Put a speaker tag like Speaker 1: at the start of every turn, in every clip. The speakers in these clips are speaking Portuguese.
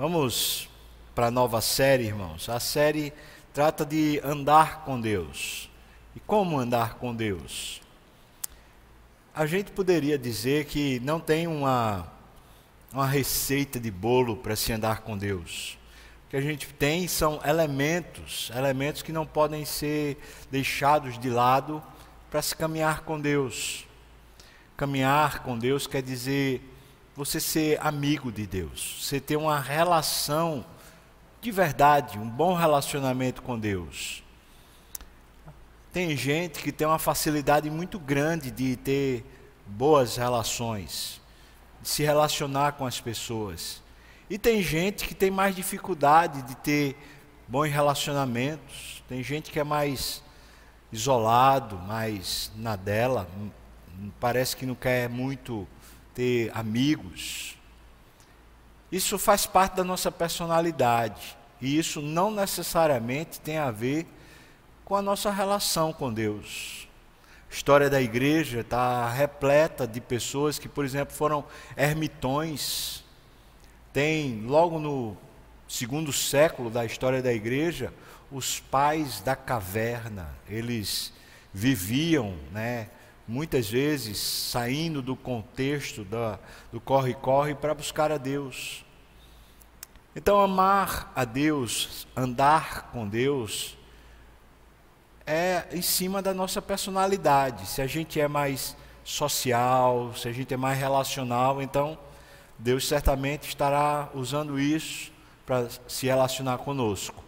Speaker 1: Vamos para a nova série, irmãos. A série trata de andar com Deus. E como andar com Deus? A gente poderia dizer que não tem uma, uma receita de bolo para se andar com Deus. O que a gente tem são elementos, elementos que não podem ser deixados de lado para se caminhar com Deus. Caminhar com Deus quer dizer você ser amigo de Deus, você ter uma relação de verdade, um bom relacionamento com Deus. Tem gente que tem uma facilidade muito grande de ter boas relações, de se relacionar com as pessoas. E tem gente que tem mais dificuldade de ter bons relacionamentos. Tem gente que é mais isolado, mais na dela, parece que não quer muito ter amigos. Isso faz parte da nossa personalidade. E isso não necessariamente tem a ver com a nossa relação com Deus. A história da igreja está repleta de pessoas que, por exemplo, foram ermitões. Tem, logo no segundo século da história da igreja, os pais da caverna. Eles viviam, né, muitas vezes saindo do contexto da, do corre-corre para buscar a Deus. Então, amar a Deus, andar com Deus, é em cima da nossa personalidade. Se a gente é mais social, se a gente é mais relacional, então Deus certamente estará usando isso para se relacionar conosco.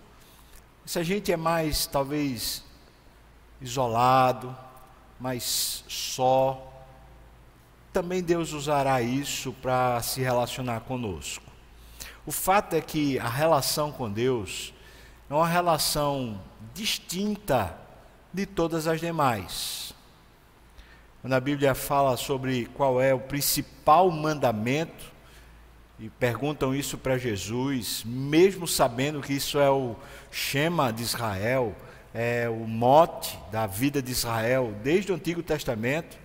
Speaker 1: Se a gente é mais, talvez, isolado, mais só, também Deus usará isso para se relacionar conosco. O fato é que a relação com Deus é uma relação distinta de todas as demais. Quando a Bíblia fala sobre qual é o principal mandamento, e perguntam isso para Jesus, mesmo sabendo que isso é o Shema de Israel, é o mote da vida de Israel desde o Antigo Testamento,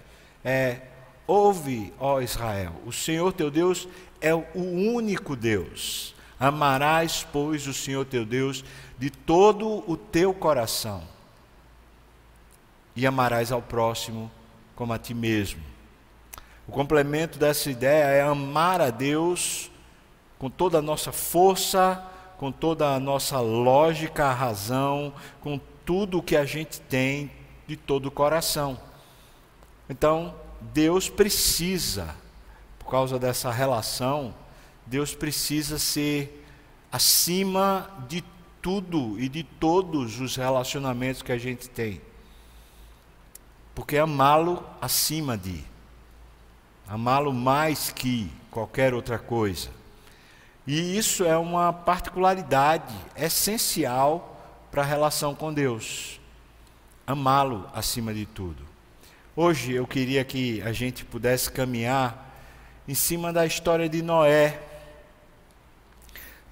Speaker 1: é ouve, ó Israel, o Senhor teu Deus é o único Deus. Amarás, pois, o Senhor teu Deus de todo o teu coração e amarás ao próximo como a ti mesmo. O complemento dessa ideia é amar a Deus com toda a nossa força, com toda a nossa lógica, razão, com tudo o que a gente tem de todo o coração. Então, Deus precisa, por causa dessa relação, Deus precisa ser acima de tudo e de todos os relacionamentos que a gente tem porque amá-lo acima de, amá-lo mais que qualquer outra coisa. E isso é uma particularidade essencial para a relação com Deus. Amá-lo acima de tudo. Hoje eu queria que a gente pudesse caminhar em cima da história de Noé.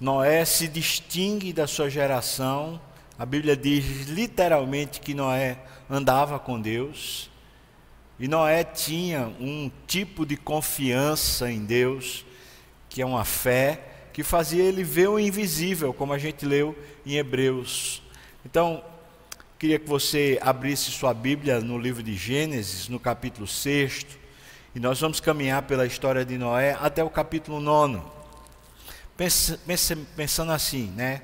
Speaker 1: Noé se distingue da sua geração. A Bíblia diz literalmente que Noé andava com Deus. E Noé tinha um tipo de confiança em Deus, que é uma fé, que fazia ele ver o invisível, como a gente leu em Hebreus. Então, queria que você abrisse sua Bíblia no livro de Gênesis, no capítulo 6, e nós vamos caminhar pela história de Noé até o capítulo 9. pensando assim, né?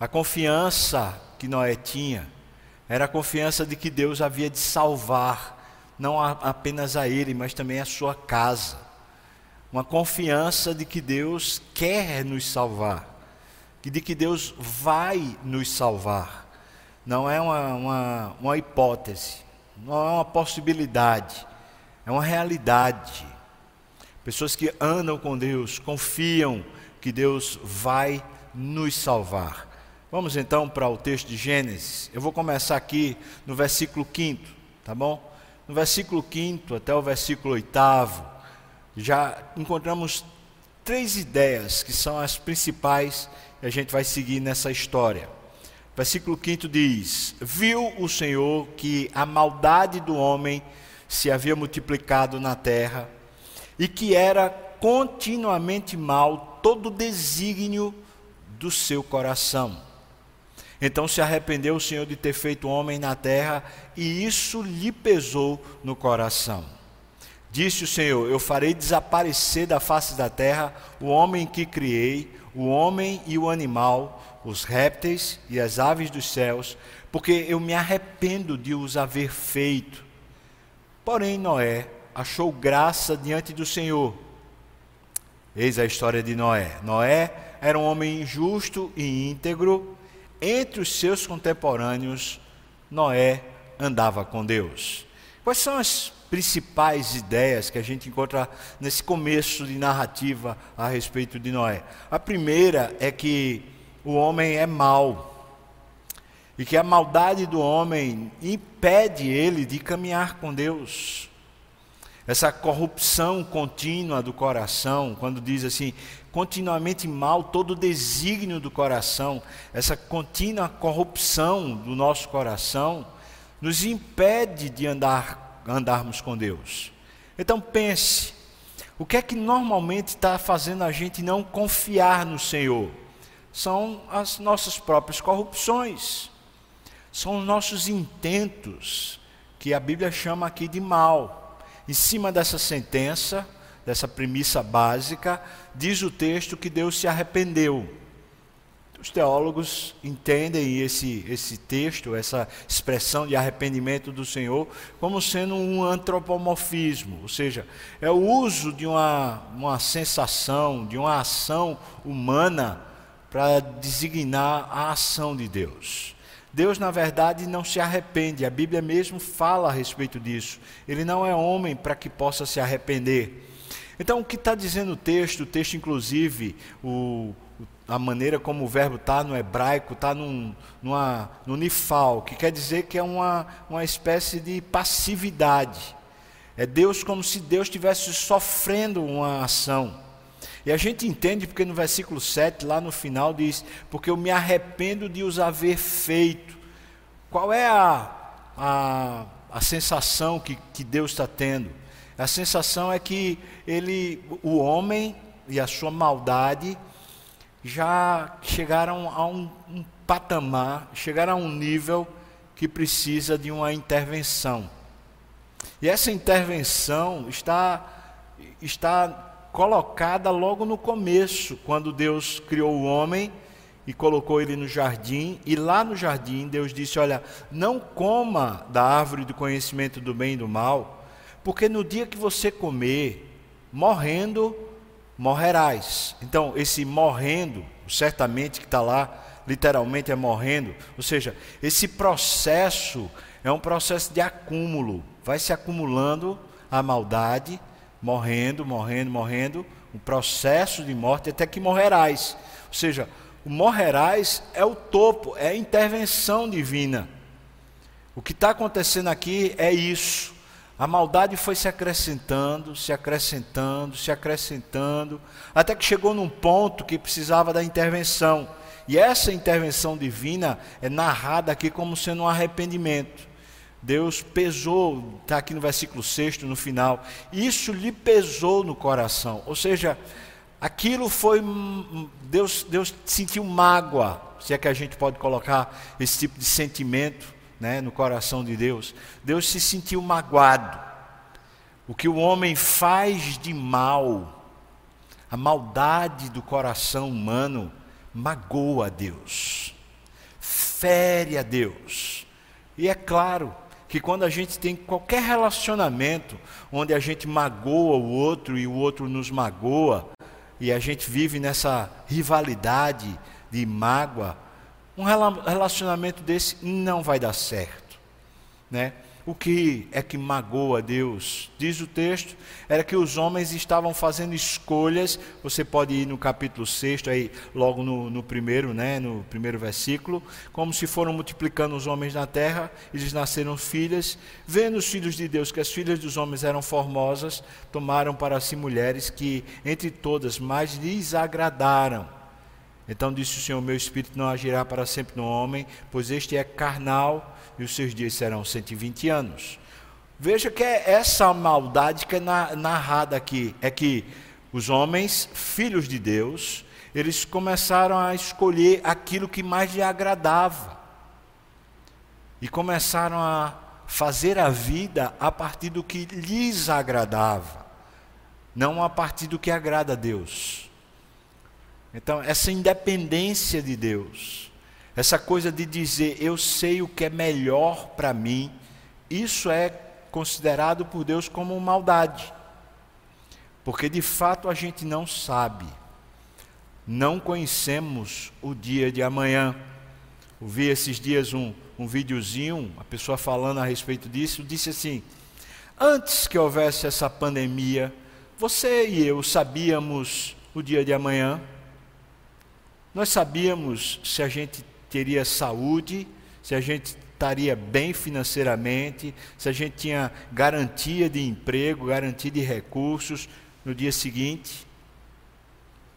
Speaker 1: A confiança que Noé tinha era a confiança de que Deus havia de salvar, não apenas a ele, mas também a sua casa. Uma confiança de que Deus quer nos salvar, de que Deus vai nos salvar. Não é uma, uma, uma hipótese, não é uma possibilidade, é uma realidade. Pessoas que andam com Deus confiam que Deus vai nos salvar. Vamos então para o texto de Gênesis. Eu vou começar aqui no versículo 5, tá bom? No versículo 5 até o versículo 8, já encontramos três ideias que são as principais a gente vai seguir nessa história. Versículo 5 diz: Viu o Senhor que a maldade do homem se havia multiplicado na terra e que era continuamente mal todo o desígnio do seu coração. Então se arrependeu o Senhor de ter feito homem na terra, e isso lhe pesou no coração. Disse o Senhor: Eu farei desaparecer da face da terra o homem que criei, o homem e o animal, os répteis e as aves dos céus, porque eu me arrependo de os haver feito. Porém, Noé achou graça diante do Senhor. Eis a história de Noé. Noé era um homem justo e íntegro. Entre os seus contemporâneos, Noé andava com Deus. Quais são as principais ideias que a gente encontra nesse começo de narrativa a respeito de Noé? A primeira é que o homem é mau e que a maldade do homem impede ele de caminhar com Deus. Essa corrupção contínua do coração, quando diz assim, continuamente mal todo o desígnio do coração, essa contínua corrupção do nosso coração, nos impede de andar, andarmos com Deus. Então pense, o que é que normalmente está fazendo a gente não confiar no Senhor? São as nossas próprias corrupções são os nossos intentos, que a Bíblia chama aqui de mal. Em cima dessa sentença, dessa premissa básica, diz o texto que Deus se arrependeu. Os teólogos entendem esse, esse texto, essa expressão de arrependimento do Senhor, como sendo um antropomorfismo, ou seja, é o uso de uma, uma sensação, de uma ação humana para designar a ação de Deus. Deus, na verdade, não se arrepende, a Bíblia mesmo fala a respeito disso. Ele não é homem para que possa se arrepender. Então, o que está dizendo o texto, o texto, inclusive, o, a maneira como o verbo está no hebraico, está no nifal, que quer dizer que é uma, uma espécie de passividade. É Deus como se Deus estivesse sofrendo uma ação. E a gente entende porque no versículo 7, lá no final, diz: Porque eu me arrependo de os haver feito. Qual é a, a, a sensação que, que Deus está tendo? A sensação é que ele, o homem e a sua maldade já chegaram a um, um patamar, chegaram a um nível que precisa de uma intervenção. E essa intervenção está, está colocada logo no começo, quando Deus criou o homem e colocou ele no jardim, e lá no jardim Deus disse: Olha, não coma da árvore do conhecimento do bem e do mal, porque no dia que você comer, morrendo, morrerás. Então, esse morrendo, certamente que está lá, literalmente é morrendo, ou seja, esse processo é um processo de acúmulo, vai se acumulando a maldade morrendo, morrendo, morrendo, um processo de morte até que morrerás. Ou seja, o morrerás é o topo, é a intervenção divina. O que está acontecendo aqui é isso. A maldade foi se acrescentando, se acrescentando, se acrescentando, até que chegou num ponto que precisava da intervenção. E essa intervenção divina é narrada aqui como sendo um arrependimento. Deus pesou, está aqui no versículo 6, no final, isso lhe pesou no coração. Ou seja, aquilo foi. Deus, Deus sentiu mágoa, se é que a gente pode colocar esse tipo de sentimento né, no coração de Deus. Deus se sentiu magoado. O que o homem faz de mal, a maldade do coração humano, magoa a Deus, fere a Deus. E é claro, que quando a gente tem qualquer relacionamento onde a gente magoa o outro e o outro nos magoa, e a gente vive nessa rivalidade de mágoa, um relacionamento desse não vai dar certo, né? O que é que magoa Deus? Diz o texto, era que os homens estavam fazendo escolhas. Você pode ir no capítulo 6, aí, logo no, no, primeiro, né, no primeiro versículo, como se foram multiplicando os homens na terra, eles nasceram filhas, vendo os filhos de Deus que as filhas dos homens eram formosas, tomaram para si mulheres que entre todas mais lhes agradaram. Então disse o Senhor: Meu espírito não agirá para sempre no homem, pois este é carnal e os seus dias serão 120 anos. Veja que é essa maldade que é narrada aqui, é que Os homens, filhos de Deus, eles começaram a escolher aquilo que mais lhe agradava. E começaram a fazer a vida a partir do que lhes agradava, não a partir do que agrada a Deus. Então, essa independência de Deus, essa coisa de dizer eu sei o que é melhor para mim, isso é considerado por Deus como maldade. Porque de fato a gente não sabe, não conhecemos o dia de amanhã. Ouvi esses dias um, um videozinho, a pessoa falando a respeito disso, disse assim: Antes que houvesse essa pandemia, você e eu sabíamos o dia de amanhã? Nós sabíamos se a gente teria saúde, se a gente estaria bem financeiramente, se a gente tinha garantia de emprego, garantia de recursos no dia seguinte.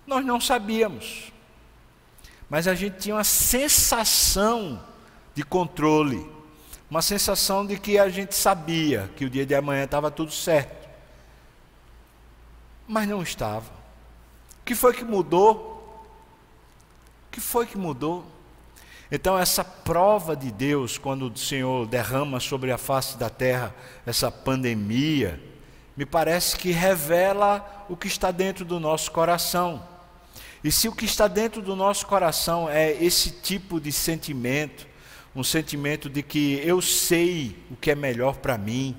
Speaker 1: Nós não sabíamos. Mas a gente tinha uma sensação de controle, uma sensação de que a gente sabia que o dia de amanhã estava tudo certo. Mas não estava. O que foi que mudou? O que foi que mudou? Então, essa prova de Deus, quando o Senhor derrama sobre a face da terra essa pandemia, me parece que revela o que está dentro do nosso coração. E se o que está dentro do nosso coração é esse tipo de sentimento, um sentimento de que eu sei o que é melhor para mim,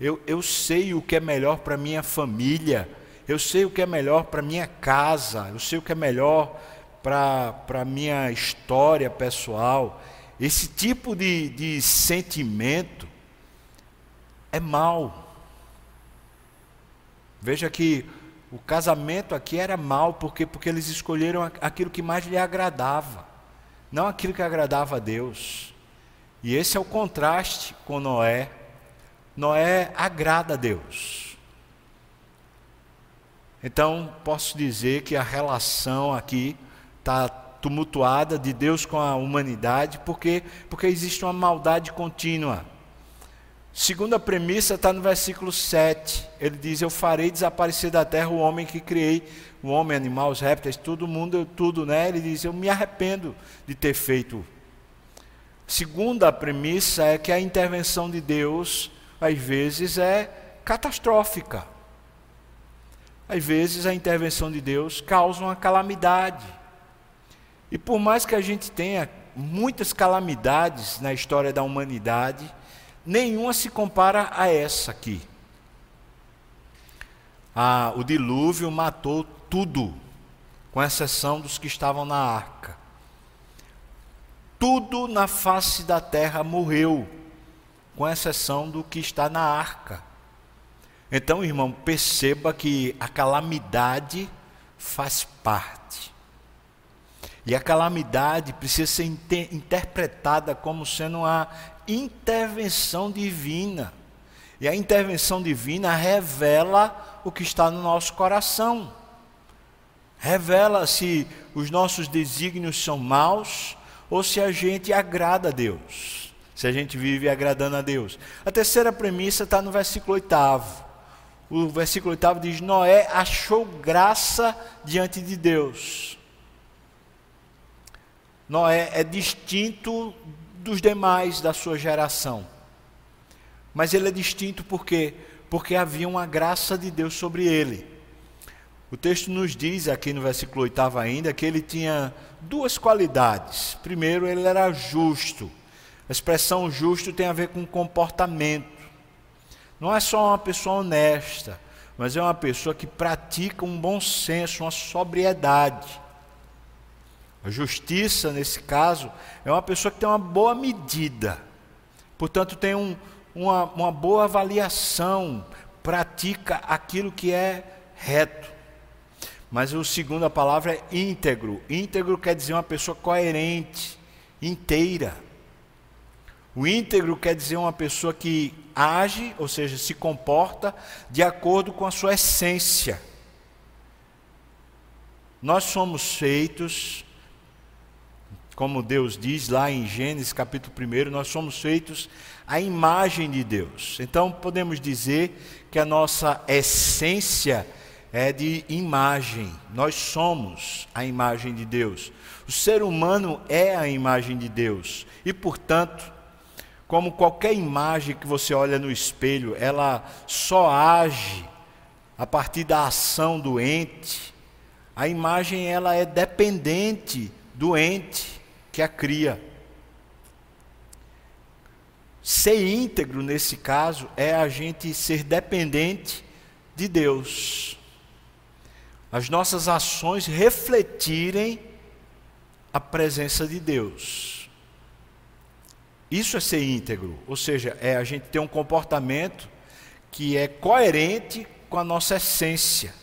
Speaker 1: eu, eu sei o que é melhor para minha família, eu sei o que é melhor para minha casa, eu sei o que é melhor para a minha história pessoal, esse tipo de, de sentimento é mal. Veja que o casamento aqui era mal, porque, porque eles escolheram aquilo que mais lhe agradava, não aquilo que agradava a Deus. E esse é o contraste com Noé. Noé agrada a Deus. Então, posso dizer que a relação aqui está tumultuada de Deus com a humanidade, porque, porque existe uma maldade contínua. Segunda premissa está no versículo 7. Ele diz: Eu farei desaparecer da terra o homem que criei, o homem, animal, os répteis, todo mundo, tudo, né? Ele diz: Eu me arrependo de ter feito. Segunda premissa é que a intervenção de Deus, às vezes, é catastrófica. Às vezes, a intervenção de Deus causa uma calamidade. E por mais que a gente tenha muitas calamidades na história da humanidade, nenhuma se compara a essa aqui. Ah, o dilúvio matou tudo, com exceção dos que estavam na arca. Tudo na face da terra morreu, com exceção do que está na arca. Então, irmão, perceba que a calamidade faz parte. E a calamidade precisa ser inter interpretada como sendo uma intervenção divina. E a intervenção divina revela o que está no nosso coração. Revela se os nossos desígnios são maus ou se a gente agrada a Deus. Se a gente vive agradando a Deus. A terceira premissa está no versículo oitavo. O versículo oitavo diz: Noé achou graça diante de Deus. Noé é distinto dos demais da sua geração. Mas ele é distinto por quê? Porque havia uma graça de Deus sobre ele. O texto nos diz aqui no versículo 8 ainda que ele tinha duas qualidades. Primeiro, ele era justo. A expressão justo tem a ver com comportamento. Não é só uma pessoa honesta, mas é uma pessoa que pratica um bom senso, uma sobriedade. A justiça, nesse caso, é uma pessoa que tem uma boa medida, portanto, tem um, uma, uma boa avaliação, pratica aquilo que é reto. Mas o segundo a palavra é íntegro. Íntegro quer dizer uma pessoa coerente, inteira. O íntegro quer dizer uma pessoa que age, ou seja, se comporta de acordo com a sua essência. Nós somos feitos como Deus diz lá em Gênesis capítulo 1, nós somos feitos à imagem de Deus. Então podemos dizer que a nossa essência é de imagem. Nós somos a imagem de Deus. O ser humano é a imagem de Deus. E, portanto, como qualquer imagem que você olha no espelho, ela só age a partir da ação do ente. A imagem ela é dependente do ente que a cria. Ser íntegro nesse caso é a gente ser dependente de Deus. As nossas ações refletirem a presença de Deus. Isso é ser íntegro, ou seja, é a gente ter um comportamento que é coerente com a nossa essência.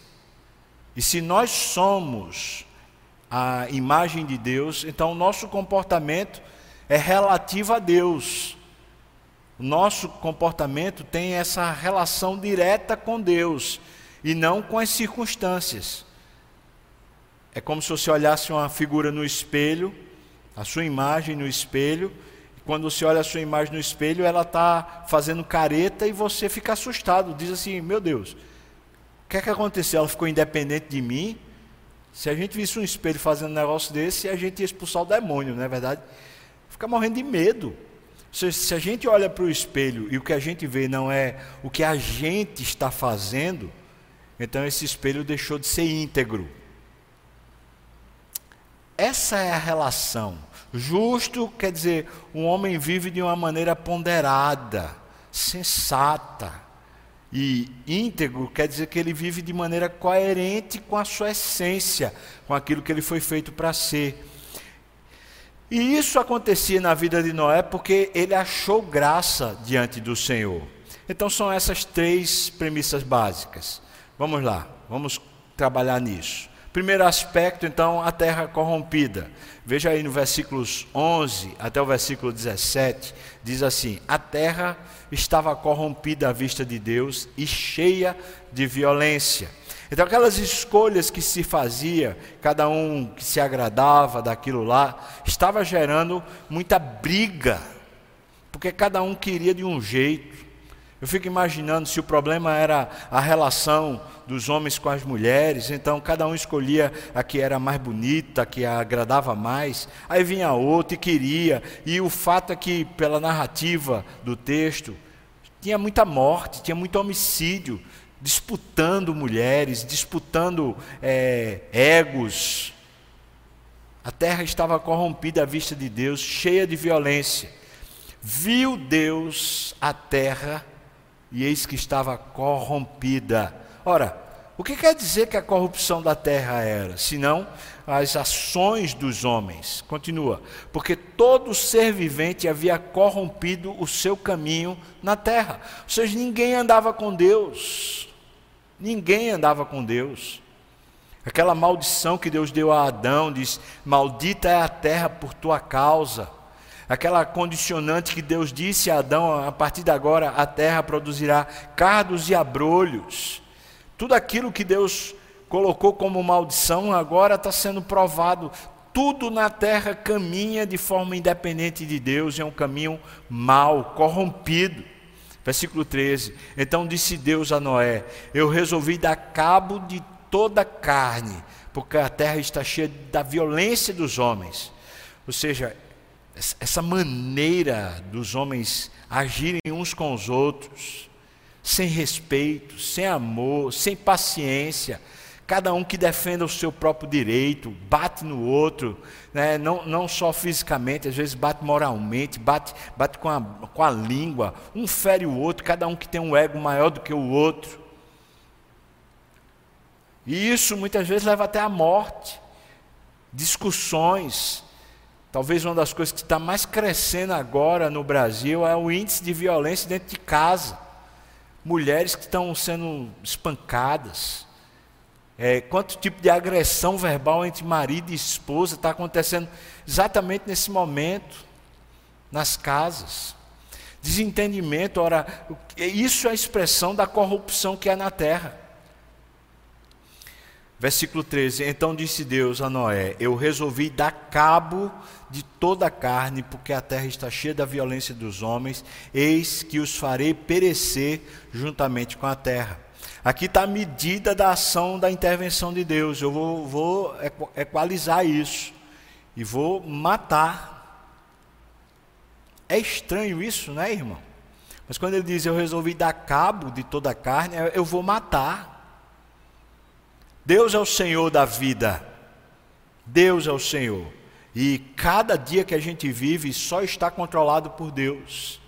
Speaker 1: E se nós somos a imagem de Deus, então o nosso comportamento é relativo a Deus. O nosso comportamento tem essa relação direta com Deus e não com as circunstâncias. É como se você olhasse uma figura no espelho, a sua imagem no espelho, e quando você olha a sua imagem no espelho, ela está fazendo careta e você fica assustado, diz assim: Meu Deus, o que é que aconteceu? Ela ficou independente de mim? Se a gente visse um espelho fazendo um negócio desse, a gente ia expulsar o demônio, não é verdade? Fica morrendo de medo. Se, se a gente olha para o espelho e o que a gente vê não é o que a gente está fazendo, então esse espelho deixou de ser íntegro. Essa é a relação. Justo quer dizer, um homem vive de uma maneira ponderada, sensata. E íntegro quer dizer que ele vive de maneira coerente com a sua essência, com aquilo que ele foi feito para ser. E isso acontecia na vida de Noé porque ele achou graça diante do Senhor. Então são essas três premissas básicas. Vamos lá, vamos trabalhar nisso. Primeiro aspecto, então, a terra corrompida. Veja aí no versículos 11 até o versículo 17, diz assim: A terra estava corrompida à vista de Deus e cheia de violência. Então, aquelas escolhas que se fazia, cada um que se agradava daquilo lá, estava gerando muita briga, porque cada um queria de um jeito. Eu fico imaginando se o problema era a relação dos homens com as mulheres, então cada um escolhia a que era mais bonita, a que agradava mais, aí vinha outro e queria, e o fato é que, pela narrativa do texto, tinha muita morte, tinha muito homicídio, disputando mulheres, disputando é, egos. A terra estava corrompida à vista de Deus, cheia de violência. Viu Deus a terra e eis que estava corrompida. Ora, o que quer dizer que a corrupção da terra era? Senão as ações dos homens. Continua. Porque todo ser vivente havia corrompido o seu caminho na terra. Ou seja, ninguém andava com Deus. Ninguém andava com Deus. Aquela maldição que Deus deu a Adão, diz: Maldita é a terra por tua causa aquela condicionante que Deus disse a Adão: a partir de agora a terra produzirá cardos e abrolhos. Tudo aquilo que Deus colocou como maldição agora está sendo provado. Tudo na terra caminha de forma independente de Deus, é um caminho mau, corrompido. Versículo 13: Então disse Deus a Noé: Eu resolvi dar cabo de toda a carne, porque a terra está cheia da violência dos homens. Ou seja, essa maneira dos homens agirem uns com os outros, sem respeito, sem amor, sem paciência, cada um que defenda o seu próprio direito, bate no outro, né? não, não só fisicamente, às vezes bate moralmente, bate, bate com, a, com a língua, um fere o outro, cada um que tem um ego maior do que o outro. E isso muitas vezes leva até a morte, discussões, Talvez uma das coisas que está mais crescendo agora no Brasil é o índice de violência dentro de casa. Mulheres que estão sendo espancadas. É, quanto tipo de agressão verbal entre marido e esposa está acontecendo exatamente nesse momento, nas casas. Desentendimento, ora, isso é a expressão da corrupção que há na terra. Versículo 13: Então disse Deus a Noé: Eu resolvi dar cabo de toda a carne, porque a terra está cheia da violência dos homens, eis que os farei perecer juntamente com a terra. Aqui está a medida da ação da intervenção de Deus. Eu vou, vou equalizar isso e vou matar. É estranho isso, né, irmão? Mas quando ele diz eu resolvi dar cabo de toda a carne, eu vou matar. Deus é o Senhor da vida. Deus é o Senhor. E cada dia que a gente vive só está controlado por Deus.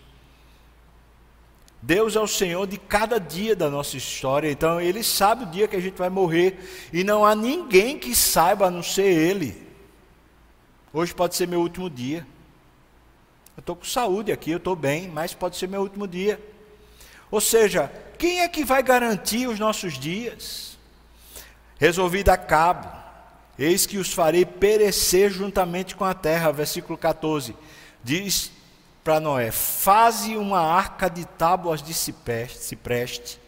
Speaker 1: Deus é o Senhor de cada dia da nossa história, então Ele sabe o dia que a gente vai morrer, e não há ninguém que saiba a não ser Ele. Hoje pode ser meu último dia. Eu estou com saúde aqui, eu estou bem, mas pode ser meu último dia. Ou seja, quem é que vai garantir os nossos dias? Resolvi dar cabo, eis que os farei perecer juntamente com a terra, versículo 14. Diz para Noé: Faze uma arca de tábuas de cipreste,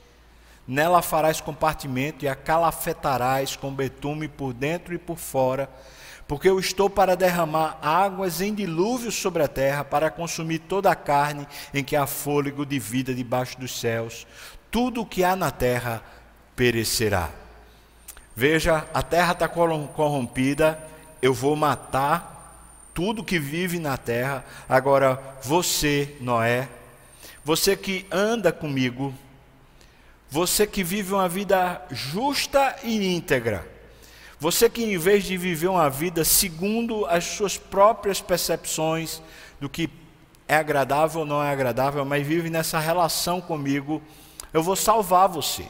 Speaker 1: nela farás compartimento e a calafetarás com betume por dentro e por fora, porque eu estou para derramar águas em dilúvio sobre a terra, para consumir toda a carne em que há fôlego de vida debaixo dos céus. Tudo o que há na terra perecerá. Veja, a terra está corrompida, eu vou matar tudo que vive na terra. Agora, você, Noé, você que anda comigo, você que vive uma vida justa e íntegra, você que em vez de viver uma vida segundo as suas próprias percepções do que é agradável ou não é agradável, mas vive nessa relação comigo, eu vou salvar você.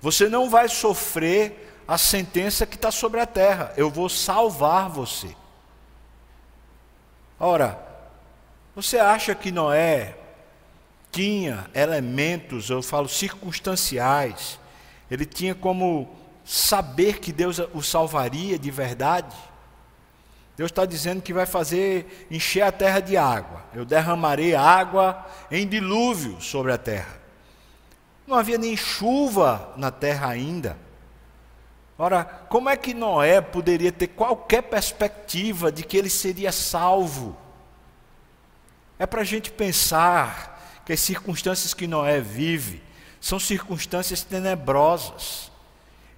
Speaker 1: Você não vai sofrer a sentença que está sobre a terra. Eu vou salvar você. Ora, você acha que Noé tinha elementos, eu falo circunstanciais, ele tinha como saber que Deus o salvaria de verdade? Deus está dizendo que vai fazer encher a terra de água. Eu derramarei água em dilúvio sobre a terra. Não havia nem chuva na terra ainda. Ora, como é que Noé poderia ter qualquer perspectiva de que ele seria salvo? É para a gente pensar que as circunstâncias que Noé vive são circunstâncias tenebrosas.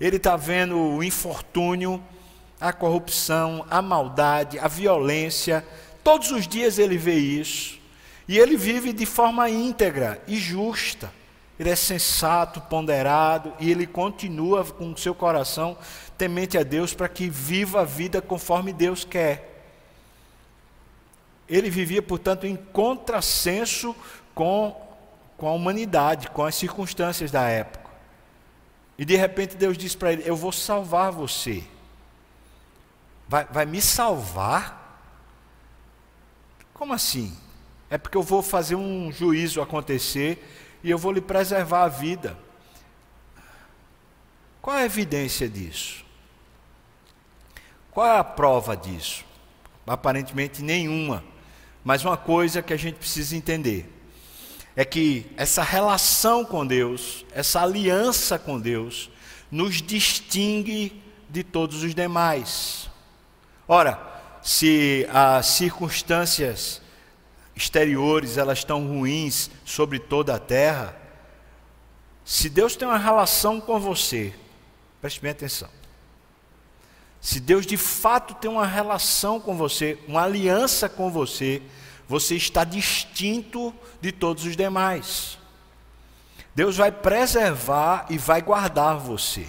Speaker 1: Ele está vendo o infortúnio, a corrupção, a maldade, a violência. Todos os dias ele vê isso. E ele vive de forma íntegra e justa ele é sensato, ponderado e ele continua com o seu coração temente a Deus para que viva a vida conforme Deus quer. Ele vivia, portanto, em contrassenso com, com a humanidade, com as circunstâncias da época. E de repente Deus diz para ele: Eu vou salvar você. Vai, vai me salvar? Como assim? É porque eu vou fazer um juízo acontecer e eu vou lhe preservar a vida. Qual é a evidência disso? Qual é a prova disso? Aparentemente nenhuma. Mas uma coisa que a gente precisa entender é que essa relação com Deus, essa aliança com Deus, nos distingue de todos os demais. Ora, se as circunstâncias exteriores elas estão ruins sobre toda a terra, se Deus tem uma relação com você, preste bem atenção. Se Deus de fato tem uma relação com você, uma aliança com você, você está distinto de todos os demais. Deus vai preservar e vai guardar você.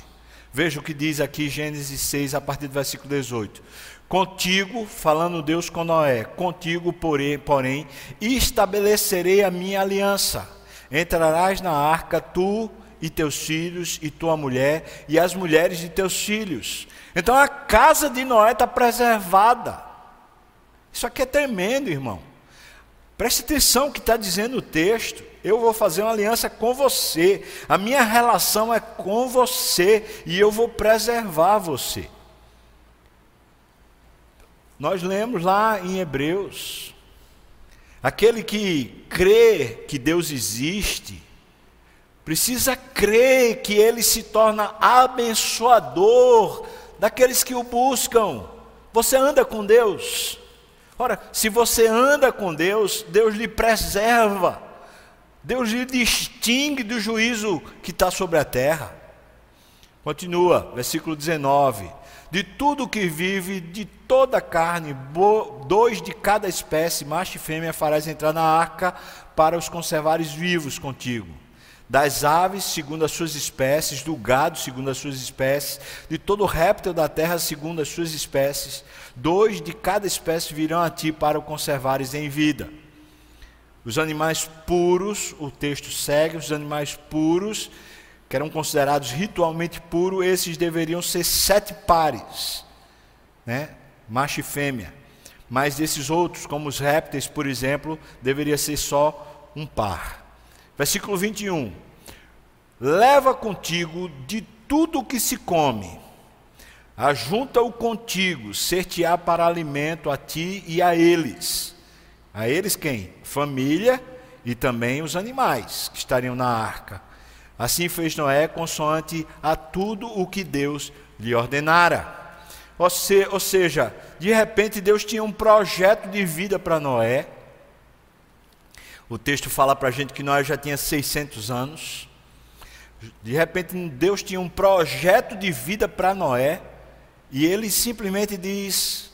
Speaker 1: Veja o que diz aqui Gênesis 6, a partir do versículo 18. Contigo, falando Deus com Noé, contigo, porém, estabelecerei a minha aliança. Entrarás na arca, tu e teus filhos, e tua mulher, e as mulheres de teus filhos. Então a casa de Noé está preservada. Isso aqui é tremendo, irmão. Preste atenção no que está dizendo o texto. Eu vou fazer uma aliança com você. A minha relação é com você e eu vou preservar você. Nós lemos lá em Hebreus: aquele que crê que Deus existe, precisa crer que ele se torna abençoador daqueles que o buscam. Você anda com Deus. Ora, se você anda com Deus, Deus lhe preserva. Deus lhe distingue do juízo que está sobre a terra. Continua, versículo 19: De tudo que vive, de toda carne, dois de cada espécie, macho e fêmea, farás entrar na arca para os conservares vivos contigo. Das aves, segundo as suas espécies, do gado, segundo as suas espécies, de todo réptil da terra, segundo as suas espécies, dois de cada espécie virão a ti para o conservares em vida. Os animais puros, o texto segue, os animais puros que eram considerados ritualmente puros, esses deveriam ser sete pares, né? macho e fêmea. Mas desses outros, como os répteis, por exemplo, deveria ser só um par. Versículo 21. Leva contigo de tudo o que se come, ajunta-o contigo, ser-te-á para alimento a ti e a eles. A eles quem? Família e também os animais que estariam na arca Assim fez Noé, consoante a tudo o que Deus lhe ordenara. Ou, se, ou seja, de repente Deus tinha um projeto de vida para Noé. O texto fala para a gente que Noé já tinha 600 anos. De repente Deus tinha um projeto de vida para Noé. E ele simplesmente diz: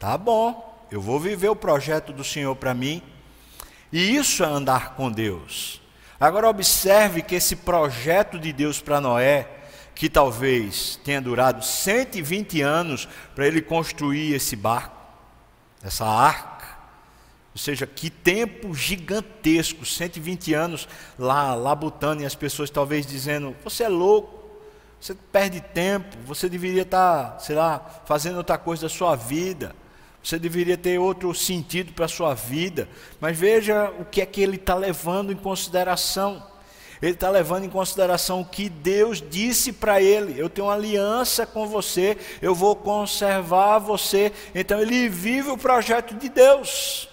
Speaker 1: Tá bom, eu vou viver o projeto do Senhor para mim. E isso é andar com Deus. Agora, observe que esse projeto de Deus para Noé, que talvez tenha durado 120 anos para ele construir esse barco, essa arca, ou seja, que tempo gigantesco 120 anos lá, labutando, e as pessoas talvez dizendo: Você é louco, você perde tempo, você deveria estar, sei lá, fazendo outra coisa da sua vida. Você deveria ter outro sentido para a sua vida. Mas veja o que é que ele está levando em consideração. Ele está levando em consideração o que Deus disse para ele: Eu tenho uma aliança com você, eu vou conservar você. Então ele vive o projeto de Deus.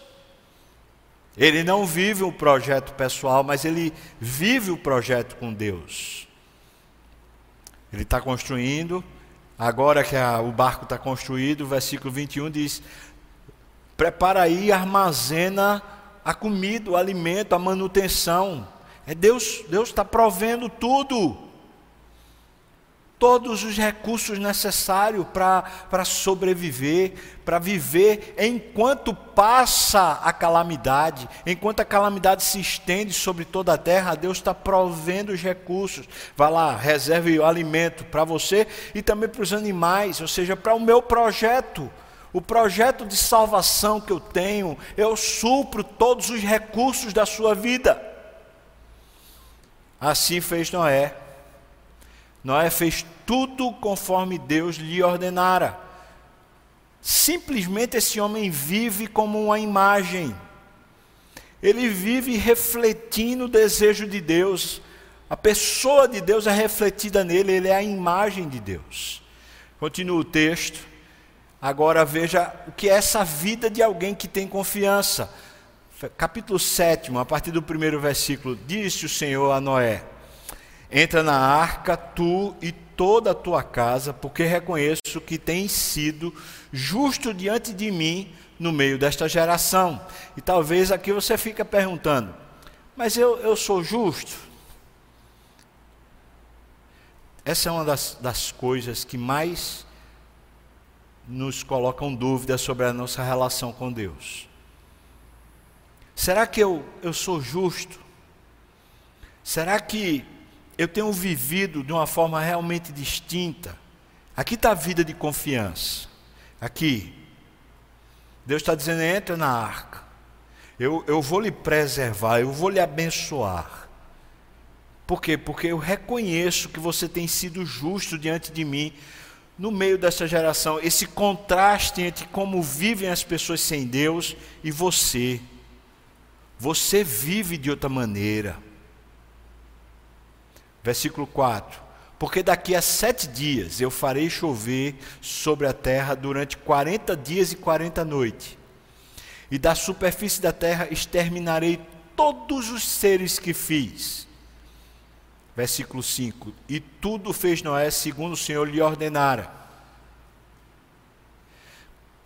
Speaker 1: Ele não vive o projeto pessoal, mas ele vive o projeto com Deus. Ele está construindo, Agora que a, o barco está construído, o versículo 21 diz: Prepara aí, armazena a comida, o alimento, a manutenção. É Deus, Deus está provendo tudo todos os recursos necessários para sobreviver, para viver enquanto passa a calamidade, enquanto a calamidade se estende sobre toda a terra, Deus está provendo os recursos. Vá lá, reserve o alimento para você e também para os animais, ou seja, para o meu projeto. O projeto de salvação que eu tenho, eu supro todos os recursos da sua vida. Assim fez Noé. Noé fez tudo conforme Deus lhe ordenara. Simplesmente esse homem vive como uma imagem. Ele vive refletindo o desejo de Deus. A pessoa de Deus é refletida nele, ele é a imagem de Deus. Continua o texto. Agora veja o que é essa vida de alguém que tem confiança. Capítulo 7, a partir do primeiro versículo: Disse o Senhor a Noé: Entra na arca, tu e toda a tua casa, porque reconheço que tens sido justo diante de mim no meio desta geração. E talvez aqui você fica perguntando, mas eu, eu sou justo? Essa é uma das, das coisas que mais nos colocam dúvidas sobre a nossa relação com Deus. Será que eu, eu sou justo? Será que eu tenho vivido de uma forma realmente distinta. Aqui está a vida de confiança. Aqui. Deus está dizendo: entra na arca. Eu, eu vou lhe preservar, eu vou lhe abençoar. Por quê? Porque eu reconheço que você tem sido justo diante de mim no meio dessa geração. Esse contraste entre como vivem as pessoas sem Deus e você. Você vive de outra maneira. Versículo 4: Porque daqui a sete dias eu farei chover sobre a terra durante quarenta dias e quarenta noites, e da superfície da terra exterminarei todos os seres que fiz. Versículo 5: E tudo fez Noé segundo o Senhor lhe ordenara.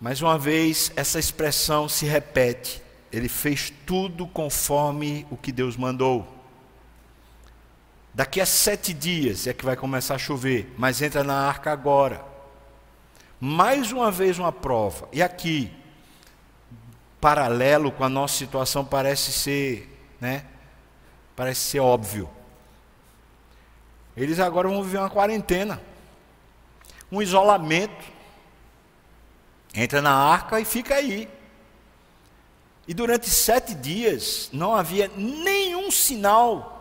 Speaker 1: Mais uma vez, essa expressão se repete. ele fez tudo conforme o que Deus mandou. Daqui a sete dias é que vai começar a chover, mas entra na arca agora. Mais uma vez uma prova. E aqui, paralelo com a nossa situação, parece ser, né? Parece ser óbvio. Eles agora vão viver uma quarentena, um isolamento. Entra na arca e fica aí. E durante sete dias não havia nenhum sinal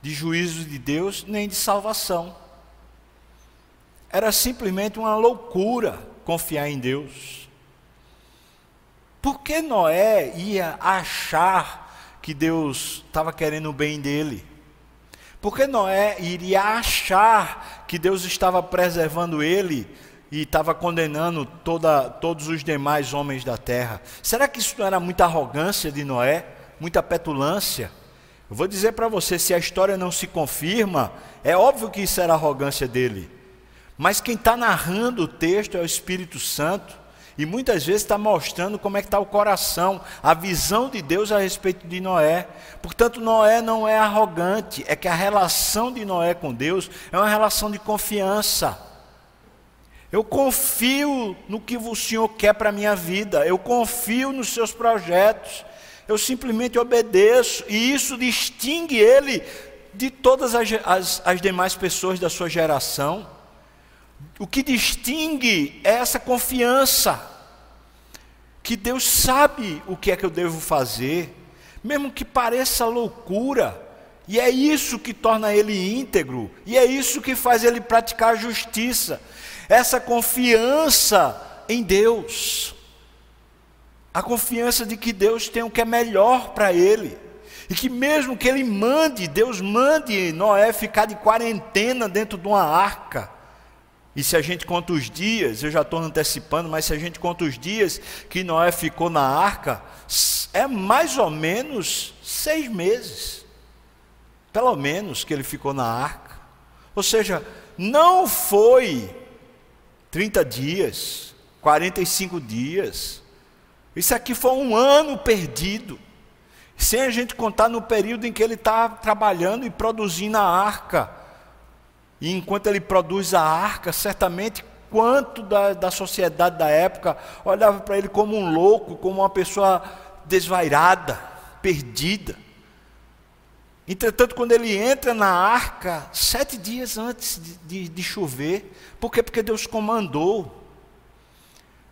Speaker 1: de juízo de Deus nem de salvação. Era simplesmente uma loucura confiar em Deus. Por que Noé ia achar que Deus estava querendo o bem dele? Por que Noé iria achar que Deus estava preservando ele e estava condenando toda, todos os demais homens da terra? Será que isso não era muita arrogância de Noé? Muita petulância? Eu vou dizer para você: se a história não se confirma, é óbvio que isso era arrogância dele. Mas quem está narrando o texto é o Espírito Santo. E muitas vezes está mostrando como é que está o coração, a visão de Deus a respeito de Noé. Portanto, Noé não é arrogante, é que a relação de Noé com Deus é uma relação de confiança. Eu confio no que o Senhor quer para a minha vida, eu confio nos seus projetos, eu simplesmente obedeço, e isso distingue ele de todas as, as, as demais pessoas da sua geração. O que distingue é essa confiança, que Deus sabe o que é que eu devo fazer, mesmo que pareça loucura, e é isso que torna ele íntegro, e é isso que faz ele praticar a justiça, essa confiança em Deus, a confiança de que Deus tem o que é melhor para ele, e que mesmo que ele mande, Deus mande Noé ficar de quarentena dentro de uma arca, e se a gente conta os dias, eu já estou antecipando, mas se a gente conta os dias que Noé ficou na arca, é mais ou menos seis meses. Pelo menos que ele ficou na arca. Ou seja, não foi 30 dias, 45 dias. Isso aqui foi um ano perdido. Sem a gente contar no período em que ele está trabalhando e produzindo a arca. E enquanto ele produz a arca, certamente quanto da, da sociedade da época olhava para ele como um louco, como uma pessoa desvairada, perdida. Entretanto, quando ele entra na arca, sete dias antes de, de, de chover, por quê? Porque Deus comandou.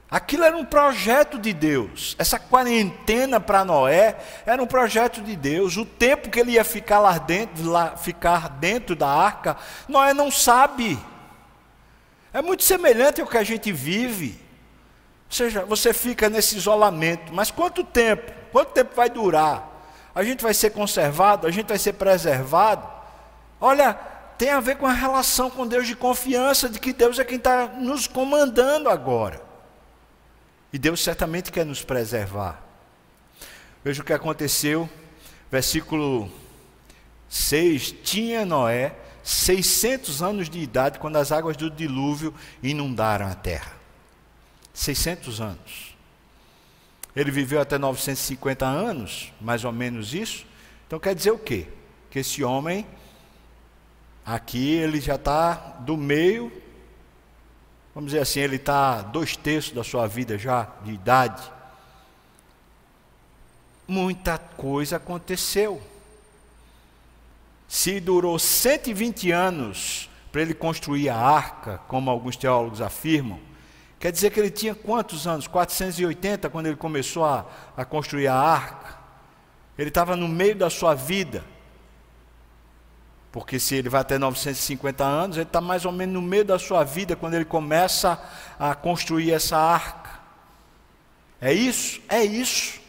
Speaker 1: Aquilo era um projeto de Deus. Essa quarentena para Noé era um projeto de Deus. O tempo que ele ia ficar lá dentro, lá, ficar dentro da arca, Noé não sabe. É muito semelhante ao que a gente vive. Ou seja, você fica nesse isolamento, mas quanto tempo? Quanto tempo vai durar? A gente vai ser conservado? A gente vai ser preservado? Olha, tem a ver com a relação com Deus de confiança de que Deus é quem está nos comandando agora. E Deus certamente quer nos preservar. Veja o que aconteceu, versículo 6: Tinha Noé 600 anos de idade quando as águas do dilúvio inundaram a terra. 600 anos. Ele viveu até 950 anos, mais ou menos isso. Então quer dizer o quê? Que esse homem, aqui, ele já está do meio vamos dizer assim, ele está dois terços da sua vida já de idade. Muita coisa aconteceu. Se durou 120 anos para ele construir a arca, como alguns teólogos afirmam, quer dizer que ele tinha quantos anos? 480 quando ele começou a, a construir a arca. Ele estava no meio da sua vida. Porque se ele vai até 950 anos, ele está mais ou menos no meio da sua vida quando ele começa a construir essa arca. É isso? É isso.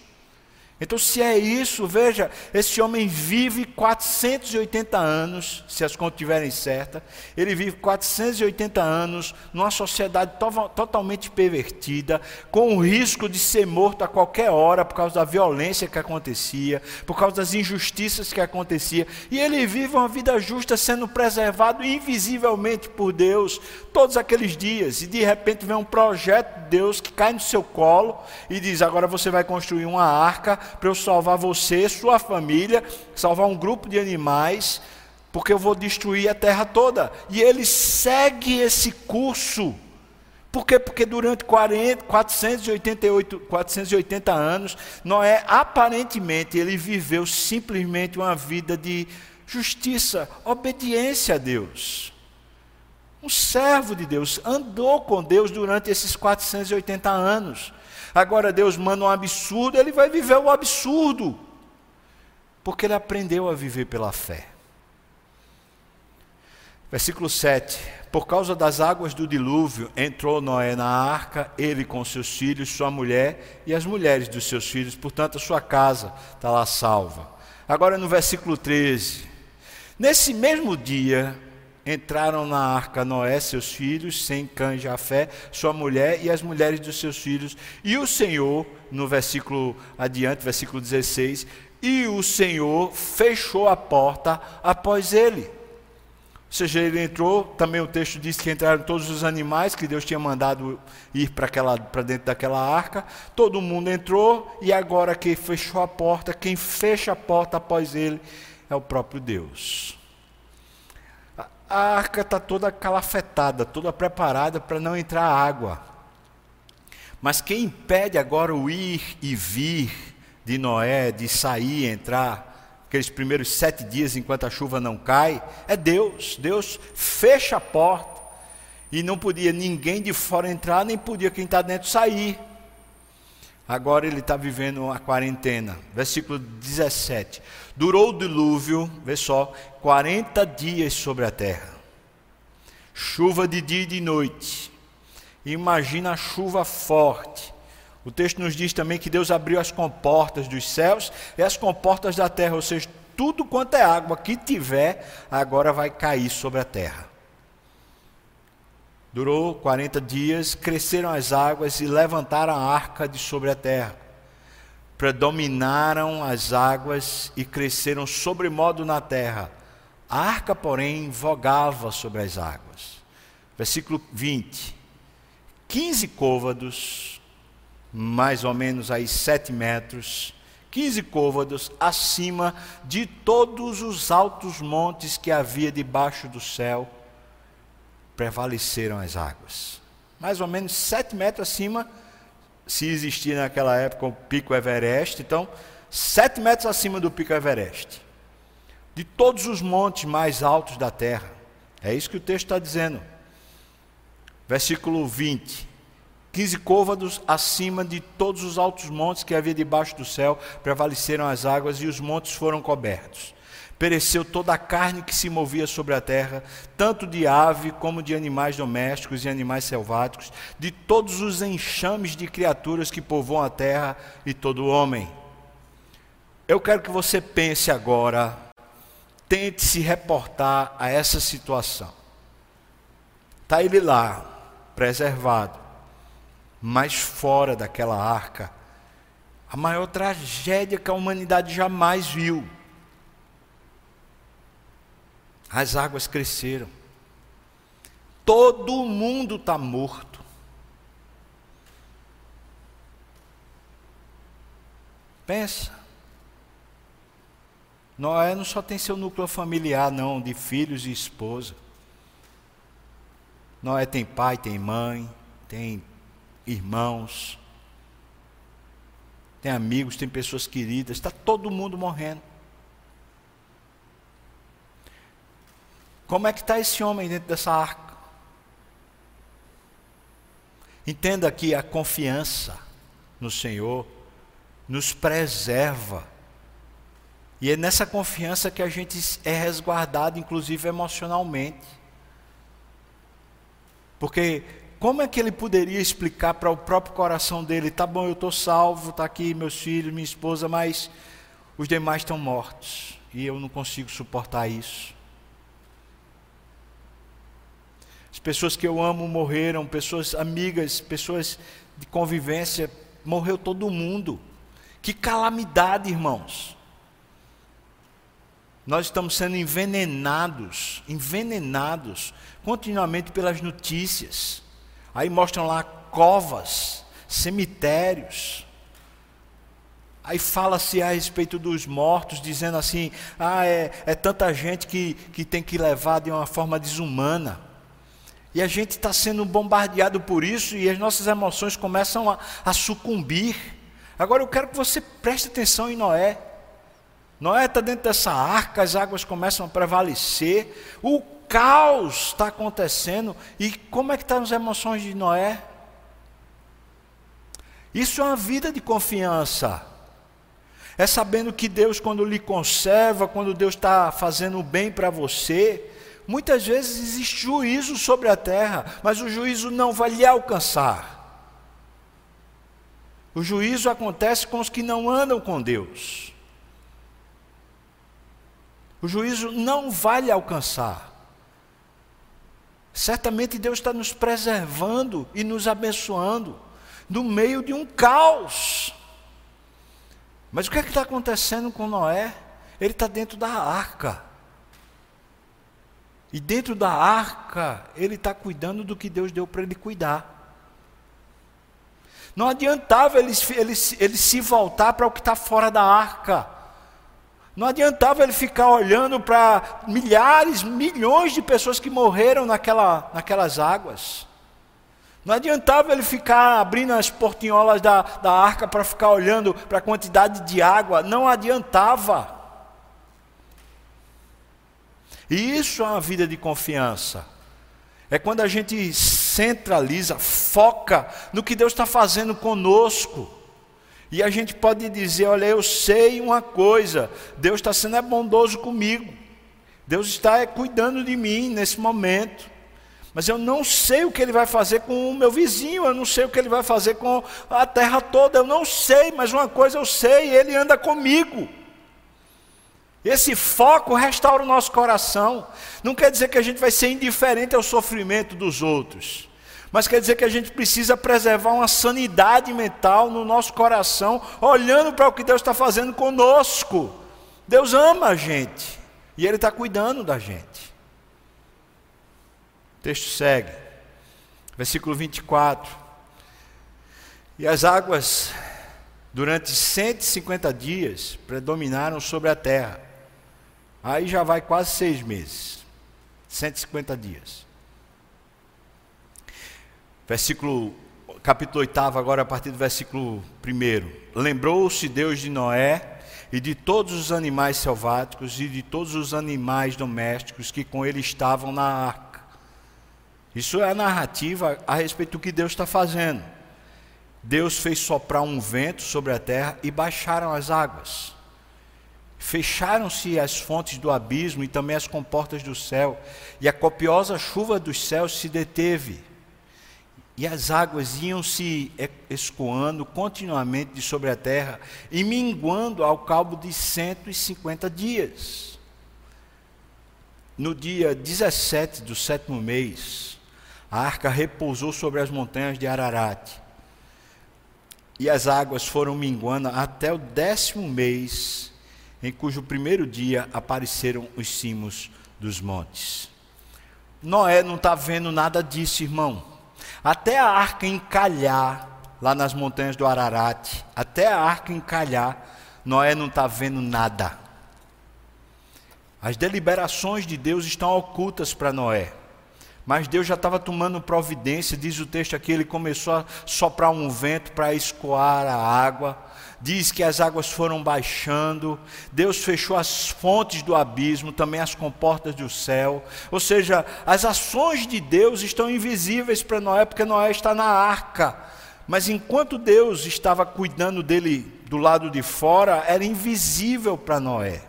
Speaker 1: Então, se é isso, veja, esse homem vive 480 anos, se as contas estiverem certas, ele vive 480 anos numa sociedade to totalmente pervertida, com o risco de ser morto a qualquer hora por causa da violência que acontecia, por causa das injustiças que acontecia, e ele vive uma vida justa sendo preservado invisivelmente por Deus todos aqueles dias, e de repente vem um projeto de Deus que cai no seu colo e diz: agora você vai construir uma arca para eu salvar você, sua família, salvar um grupo de animais, porque eu vou destruir a terra toda. E ele segue esse curso. Por quê? Porque durante 40, 488, 480 anos, Noé, aparentemente, ele viveu simplesmente uma vida de justiça, obediência a Deus. Um servo de Deus, andou com Deus durante esses 480 anos. Agora Deus manda um absurdo, ele vai viver o absurdo. Porque ele aprendeu a viver pela fé. Versículo 7: Por causa das águas do dilúvio, entrou Noé na arca, ele com seus filhos, sua mulher e as mulheres dos seus filhos, portanto, a sua casa está lá salva. Agora no versículo 13: Nesse mesmo dia, entraram na arca Noé, seus filhos, sem cães Jafé, sua mulher e as mulheres dos seus filhos. E o Senhor, no versículo adiante, versículo 16, e o Senhor fechou a porta após ele. Ou seja, ele entrou, também o texto diz que entraram todos os animais que Deus tinha mandado ir para dentro daquela arca. Todo mundo entrou e agora quem fechou a porta, quem fecha a porta após ele é o próprio Deus. A arca está toda calafetada, toda preparada para não entrar água. Mas quem impede agora o ir e vir de Noé, de sair e entrar, aqueles primeiros sete dias enquanto a chuva não cai, é Deus. Deus fecha a porta e não podia ninguém de fora entrar, nem podia quem está dentro sair. Agora ele está vivendo a quarentena. Versículo 17. Durou o dilúvio, vê só, 40 dias sobre a terra. Chuva de dia e de noite. Imagina a chuva forte o texto nos diz também que Deus abriu as comportas dos céus e as comportas da terra, ou seja, tudo quanto é água que tiver, agora vai cair sobre a terra. Durou 40 dias, cresceram as águas e levantaram a arca de sobre a terra. Predominaram as águas e cresceram sobremodo na terra. A arca, porém, vogava sobre as águas. Versículo 20. Quinze côvados mais ou menos aí sete metros, 15 côvados acima de todos os altos montes que havia debaixo do céu, prevaleceram as águas. Mais ou menos sete metros acima, se existia naquela época o pico Everest, então, sete metros acima do pico Everest. De todos os montes mais altos da terra. É isso que o texto está dizendo. Versículo 20. Quinze côvados acima de todos os altos montes que havia debaixo do céu, prevaleceram as águas e os montes foram cobertos. Pereceu toda a carne que se movia sobre a terra, tanto de ave como de animais domésticos e animais selváticos, de todos os enxames de criaturas que povoam a terra e todo homem. Eu quero que você pense agora, tente se reportar a essa situação. Está ele lá, preservado mas fora daquela arca, a maior tragédia que a humanidade jamais viu. As águas cresceram. Todo mundo está morto. Pensa. Noé não só tem seu núcleo familiar, não, de filhos e esposa. Noé tem pai, tem mãe, tem irmãos, tem amigos, tem pessoas queridas, está todo mundo morrendo. Como é que está esse homem dentro dessa arca? Entenda que a confiança no Senhor nos preserva. E é nessa confiança que a gente é resguardado, inclusive emocionalmente. Porque como é que ele poderia explicar para o próprio coração dele: tá bom, eu estou salvo, está aqui meus filhos, minha esposa, mas os demais estão mortos e eu não consigo suportar isso. As pessoas que eu amo morreram, pessoas amigas, pessoas de convivência, morreu todo mundo. Que calamidade, irmãos. Nós estamos sendo envenenados, envenenados continuamente pelas notícias. Aí mostram lá covas, cemitérios. Aí fala-se a respeito dos mortos, dizendo assim: ah, é, é tanta gente que, que tem que levar de uma forma desumana. E a gente está sendo bombardeado por isso e as nossas emoções começam a, a sucumbir. Agora eu quero que você preste atenção em Noé. Noé está dentro dessa arca, as águas começam a prevalecer, o caos está acontecendo. E como é que estão tá as emoções de Noé? Isso é uma vida de confiança. É sabendo que Deus, quando lhe conserva, quando Deus está fazendo o bem para você, muitas vezes existe juízo sobre a terra, mas o juízo não vai lhe alcançar. O juízo acontece com os que não andam com Deus. O juízo não vai lhe alcançar. Certamente Deus está nos preservando e nos abençoando no meio de um caos. Mas o que é que está acontecendo com Noé? Ele está dentro da arca. E dentro da arca, ele está cuidando do que Deus deu para ele cuidar. Não adiantava ele, ele, ele se voltar para o que está fora da arca. Não adiantava ele ficar olhando para milhares, milhões de pessoas que morreram naquela, naquelas águas. Não adiantava ele ficar abrindo as portinholas da, da arca para ficar olhando para a quantidade de água. Não adiantava. E isso é uma vida de confiança. É quando a gente centraliza, foca no que Deus está fazendo conosco. E a gente pode dizer: olha, eu sei uma coisa, Deus está sendo é bondoso comigo, Deus está cuidando de mim nesse momento mas eu não sei o que ele vai fazer com o meu vizinho, eu não sei o que ele vai fazer com a terra toda, eu não sei, mas uma coisa eu sei, ele anda comigo. Esse foco restaura o nosso coração. Não quer dizer que a gente vai ser indiferente ao sofrimento dos outros, mas quer dizer que a gente precisa preservar uma sanidade mental no nosso coração, olhando para o que Deus está fazendo conosco. Deus ama a gente e Ele está cuidando da gente. O texto segue, versículo 24. E as águas, durante 150 dias, predominaram sobre a terra. Aí já vai quase seis meses 150 dias. Versículo, capítulo 8, agora a partir do versículo 1. Lembrou-se Deus de Noé e de todos os animais selváticos e de todos os animais domésticos que com ele estavam na arca isso é a narrativa a respeito do que Deus está fazendo. Deus fez soprar um vento sobre a terra e baixaram as águas. Fecharam-se as fontes do abismo e também as comportas do céu, e a copiosa chuva dos céus se deteve. E as águas iam se escoando continuamente de sobre a terra e minguando ao cabo de 150 dias. No dia 17 do sétimo mês, a arca repousou sobre as montanhas de Ararat. E as águas foram minguando até o décimo mês, em cujo primeiro dia apareceram os cimos dos montes. Noé não está vendo nada disso, irmão. Até a arca encalhar lá nas montanhas do Ararat, até a arca encalhar, Noé não está vendo nada. As deliberações de Deus estão ocultas para Noé. Mas Deus já estava tomando providência, diz o texto aqui, ele começou a soprar um vento para escoar a água. Diz que as águas foram baixando, Deus fechou as fontes do abismo, também as comportas do céu. Ou seja, as ações de Deus estão invisíveis para Noé, porque Noé está na arca. Mas enquanto Deus estava cuidando dele do lado de fora, era invisível para Noé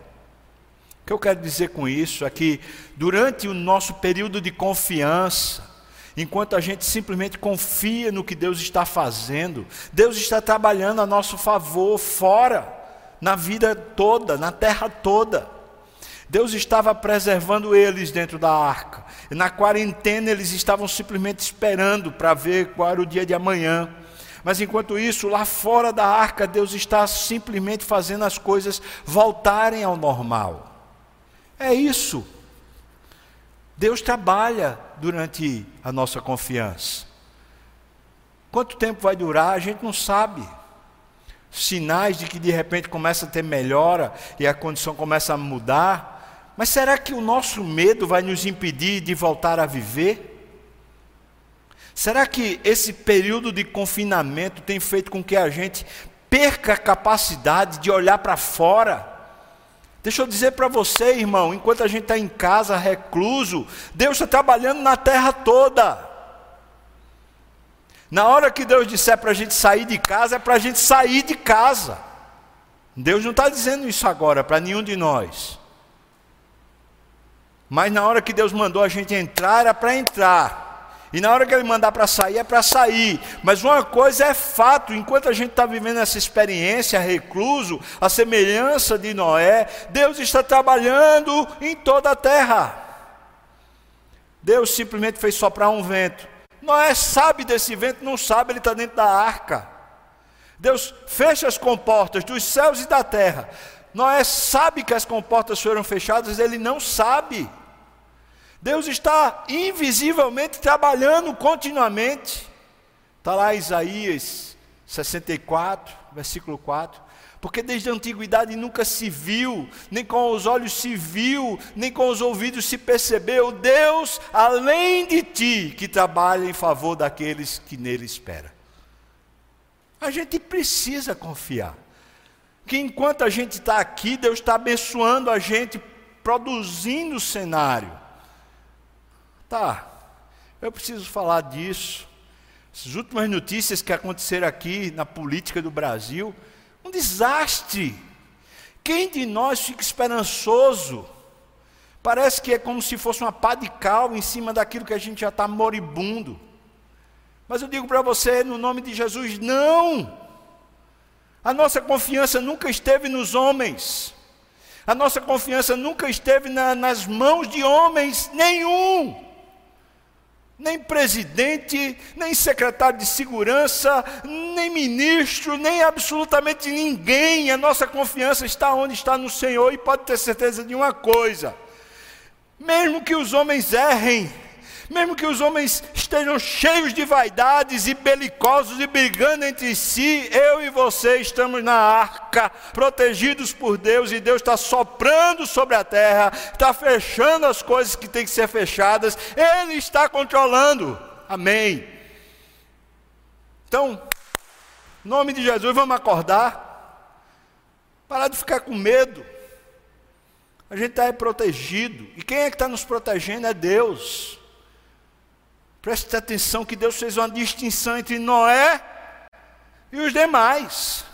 Speaker 1: que eu quero dizer com isso é que, durante o nosso período de confiança, enquanto a gente simplesmente confia no que Deus está fazendo, Deus está trabalhando a nosso favor fora, na vida toda, na terra toda. Deus estava preservando eles dentro da arca. Na quarentena eles estavam simplesmente esperando para ver qual era o dia de amanhã. Mas enquanto isso, lá fora da arca, Deus está simplesmente fazendo as coisas voltarem ao normal. É isso. Deus trabalha durante a nossa confiança. Quanto tempo vai durar, a gente não sabe. sinais de que de repente começa a ter melhora e a condição começa a mudar. Mas será que o nosso medo vai nos impedir de voltar a viver? Será que esse período de confinamento tem feito com que a gente perca a capacidade de olhar para fora? Deixa eu dizer para você, irmão, enquanto a gente está em casa, recluso, Deus está trabalhando na terra toda. Na hora que Deus disser para a gente sair de casa, é para a gente sair de casa. Deus não está dizendo isso agora para nenhum de nós. Mas na hora que Deus mandou a gente entrar, era para entrar. E na hora que Ele mandar para sair, é para sair. Mas uma coisa é fato: enquanto a gente está vivendo essa experiência recluso, a semelhança de Noé, Deus está trabalhando em toda a terra. Deus simplesmente fez soprar um vento Noé sabe desse vento, não sabe, ele está dentro da arca. Deus fecha as comportas dos céus e da terra. Noé sabe que as comportas foram fechadas, ele não sabe. Deus está invisivelmente trabalhando continuamente. Está lá Isaías 64, versículo 4. Porque desde a antiguidade nunca se viu, nem com os olhos se viu, nem com os ouvidos se percebeu Deus além de ti que trabalha em favor daqueles que nele esperam. A gente precisa confiar que enquanto a gente está aqui, Deus está abençoando a gente, produzindo o cenário. Tá, eu preciso falar disso. As últimas notícias que aconteceram aqui na política do Brasil um desastre. Quem de nós fica esperançoso? Parece que é como se fosse uma pá de cal em cima daquilo que a gente já está moribundo. Mas eu digo para você, no nome de Jesus, não! A nossa confiança nunca esteve nos homens. A nossa confiança nunca esteve na, nas mãos de homens nenhum nem presidente, nem secretário de segurança, nem ministro, nem absolutamente ninguém. A nossa confiança está onde está no Senhor e pode ter certeza de uma coisa: mesmo que os homens errem, mesmo que os homens estejam cheios de vaidades e belicosos e brigando entre si, eu e você estamos na arca, protegidos por Deus, e Deus está soprando sobre a terra, está fechando as coisas que têm que ser fechadas, Ele está controlando. Amém. Então, em nome de Jesus, vamos acordar. Parar de ficar com medo. A gente está protegido. E quem é que está nos protegendo é Deus. Preste atenção que Deus fez uma distinção entre Noé e os demais.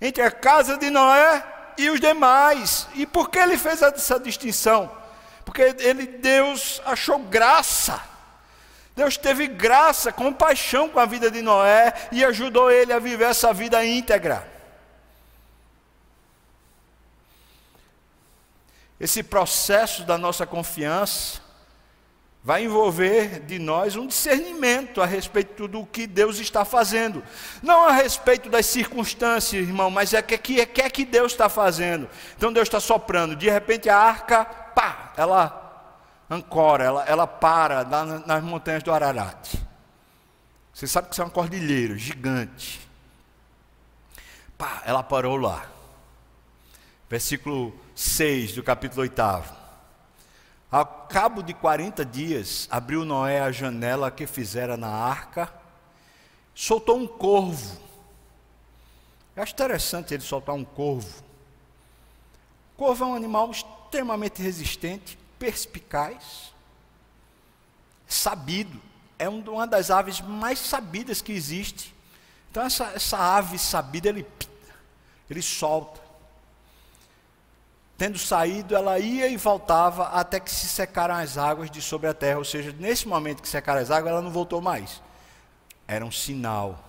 Speaker 1: Entre a casa de Noé e os demais. E por que ele fez essa distinção? Porque ele, Deus achou graça. Deus teve graça, compaixão com a vida de Noé e ajudou ele a viver essa vida íntegra. Esse processo da nossa confiança vai envolver de nós um discernimento a respeito de tudo o que Deus está fazendo. Não a respeito das circunstâncias, irmão, mas é o que, que, que é que Deus está fazendo. Então Deus está soprando, de repente a arca, pá, ela ancora, ela, ela para nas montanhas do Ararat. Você sabe que isso é uma cordilheira gigante. Pá, ela parou lá. Versículo 6 do capítulo 8. Ao cabo de 40 dias, abriu Noé a janela que fizera na arca, soltou um corvo. Eu acho interessante ele soltar um corvo. Corvo é um animal extremamente resistente, perspicaz, sabido. É uma das aves mais sabidas que existe. Então, essa, essa ave sabida, ele, ele solta. Tendo saído, ela ia e voltava até que se secaram as águas de sobre a terra. Ou seja, nesse momento que secaram as águas, ela não voltou mais. Era um sinal.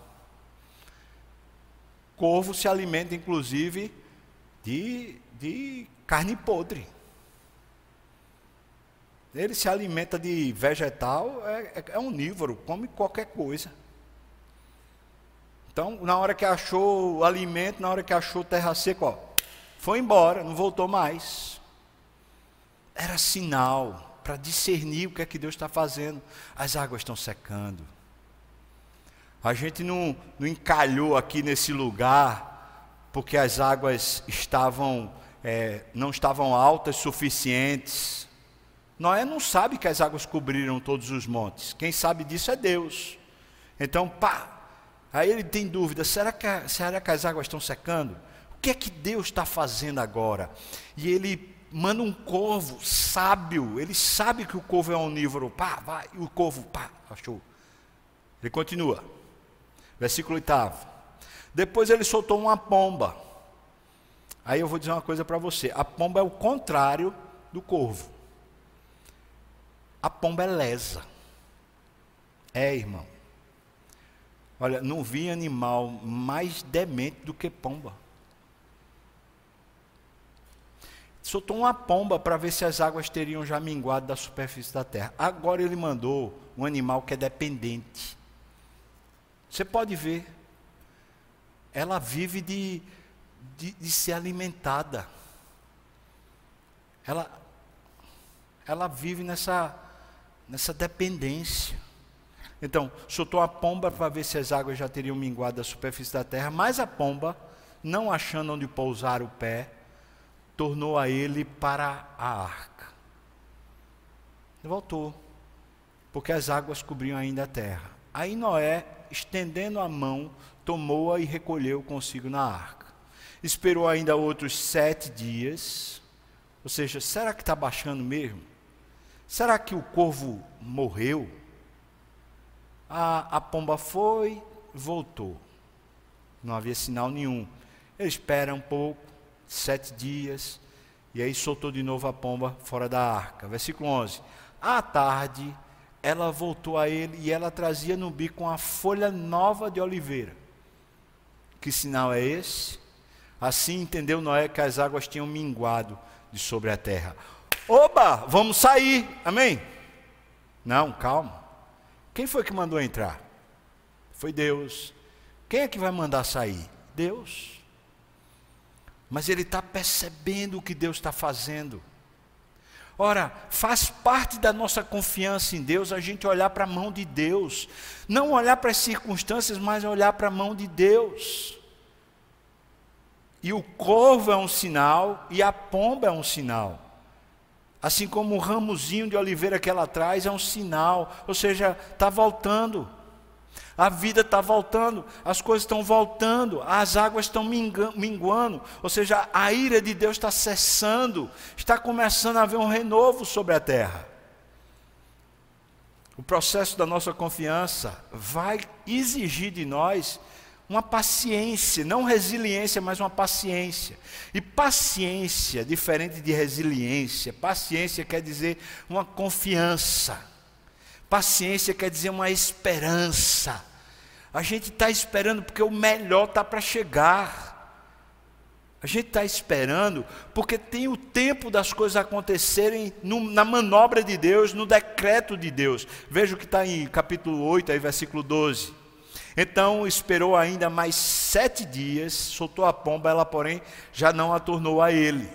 Speaker 1: Corvo se alimenta, inclusive, de, de carne podre. Ele se alimenta de vegetal, é, é, é onívoro, come qualquer coisa. Então, na hora que achou alimento, na hora que achou terra seca, ó, foi embora, não voltou mais. Era sinal para discernir o que é que Deus está fazendo. As águas estão secando. A gente não, não encalhou aqui nesse lugar porque as águas estavam é, não estavam altas suficientes. Noé não sabe que as águas cobriram todos os montes. Quem sabe disso é Deus. Então, pá, aí ele tem dúvida: será que, será que as águas estão secando? O que é que Deus está fazendo agora? E ele manda um corvo sábio, ele sabe que o corvo é onívoro, pá, vai, e o corvo, pá, achou. Ele continua, versículo 8. Depois ele soltou uma pomba. Aí eu vou dizer uma coisa para você: a pomba é o contrário do corvo. A pomba é lesa. É, irmão. Olha, não vi animal mais demente do que pomba. Soltou uma pomba para ver se as águas teriam já minguado da superfície da terra. Agora ele mandou um animal que é dependente. Você pode ver, ela vive de, de, de ser alimentada. Ela, ela vive nessa, nessa dependência. Então, soltou a pomba para ver se as águas já teriam minguado da superfície da terra, mas a pomba, não achando onde pousar o pé, tornou a ele para a arca. Voltou, porque as águas cobriam ainda a terra. Aí Noé, estendendo a mão, tomou-a e recolheu consigo na arca. Esperou ainda outros sete dias. Ou seja, será que está baixando mesmo? Será que o corvo morreu? A, a pomba foi, voltou. Não havia sinal nenhum. Ele espera um pouco, sete dias, e aí soltou de novo a pomba fora da arca. Versículo 11. À tarde, ela voltou a ele e ela trazia no bico uma folha nova de oliveira. Que sinal é esse? Assim entendeu Noé que as águas tinham minguado de sobre a terra. Oba, vamos sair, amém? Não, calma. Quem foi que mandou entrar? Foi Deus. Quem é que vai mandar sair? Deus mas ele está percebendo o que Deus está fazendo. Ora, faz parte da nossa confiança em Deus a gente olhar para a mão de Deus, não olhar para as circunstâncias, mas olhar para a mão de Deus. E o corvo é um sinal e a pomba é um sinal. Assim como o ramozinho de oliveira que ela traz é um sinal, ou seja, está voltando. A vida está voltando, as coisas estão voltando, as águas estão minguando, ou seja, a ira de Deus está cessando, está começando a haver um renovo sobre a terra. O processo da nossa confiança vai exigir de nós uma paciência, não resiliência, mas uma paciência. E paciência, diferente de resiliência, paciência quer dizer uma confiança. Paciência quer dizer uma esperança. A gente está esperando porque o melhor está para chegar. A gente está esperando porque tem o tempo das coisas acontecerem no, na manobra de Deus, no decreto de Deus. Veja o que está em capítulo 8, aí, versículo 12. Então esperou ainda mais sete dias, soltou a pomba, ela, porém, já não a tornou a ele.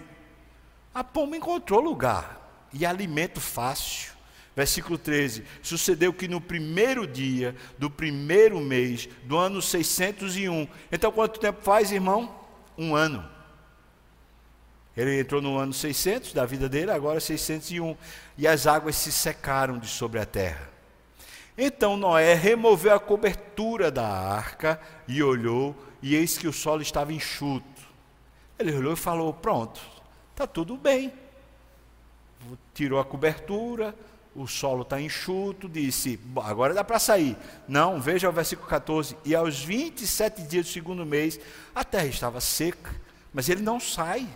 Speaker 1: A pomba encontrou lugar e alimento fácil. Versículo 13: Sucedeu que no primeiro dia do primeiro mês do ano 601. Então, quanto tempo faz, irmão? Um ano. Ele entrou no ano 600 da vida dele, agora 601. E as águas se secaram de sobre a terra. Então Noé removeu a cobertura da arca e olhou, e eis que o solo estava enxuto. Ele olhou e falou: Pronto, está tudo bem. Tirou a cobertura, o solo está enxuto, disse, agora dá para sair. Não, veja o versículo 14. E aos 27 dias do segundo mês, a terra estava seca, mas ele não sai.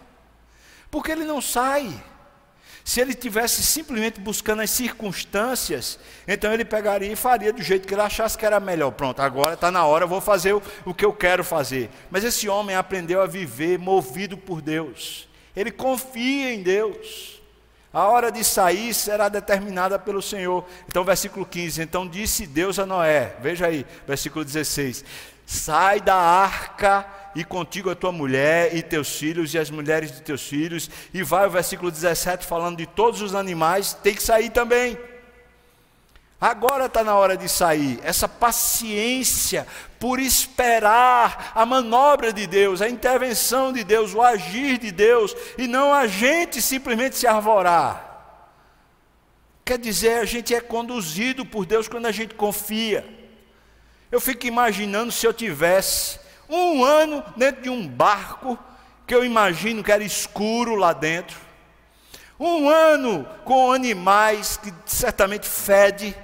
Speaker 1: Por que ele não sai? Se ele tivesse simplesmente buscando as circunstâncias, então ele pegaria e faria do jeito que ele achasse que era melhor. Pronto, agora está na hora, eu vou fazer o, o que eu quero fazer. Mas esse homem aprendeu a viver movido por Deus. Ele confia em Deus. A hora de sair será determinada pelo Senhor. Então, versículo 15: Então disse Deus a Noé, veja aí, versículo 16: Sai da arca e contigo a tua mulher e teus filhos e as mulheres de teus filhos. E vai o versículo 17 falando de todos os animais, tem que sair também. Agora está na hora de sair. Essa paciência por esperar a manobra de Deus, a intervenção de Deus, o agir de Deus, e não a gente simplesmente se arvorar. Quer dizer, a gente é conduzido por Deus quando a gente confia. Eu fico imaginando se eu tivesse um ano dentro de um barco, que eu imagino que era escuro lá dentro, um ano com animais que certamente fede,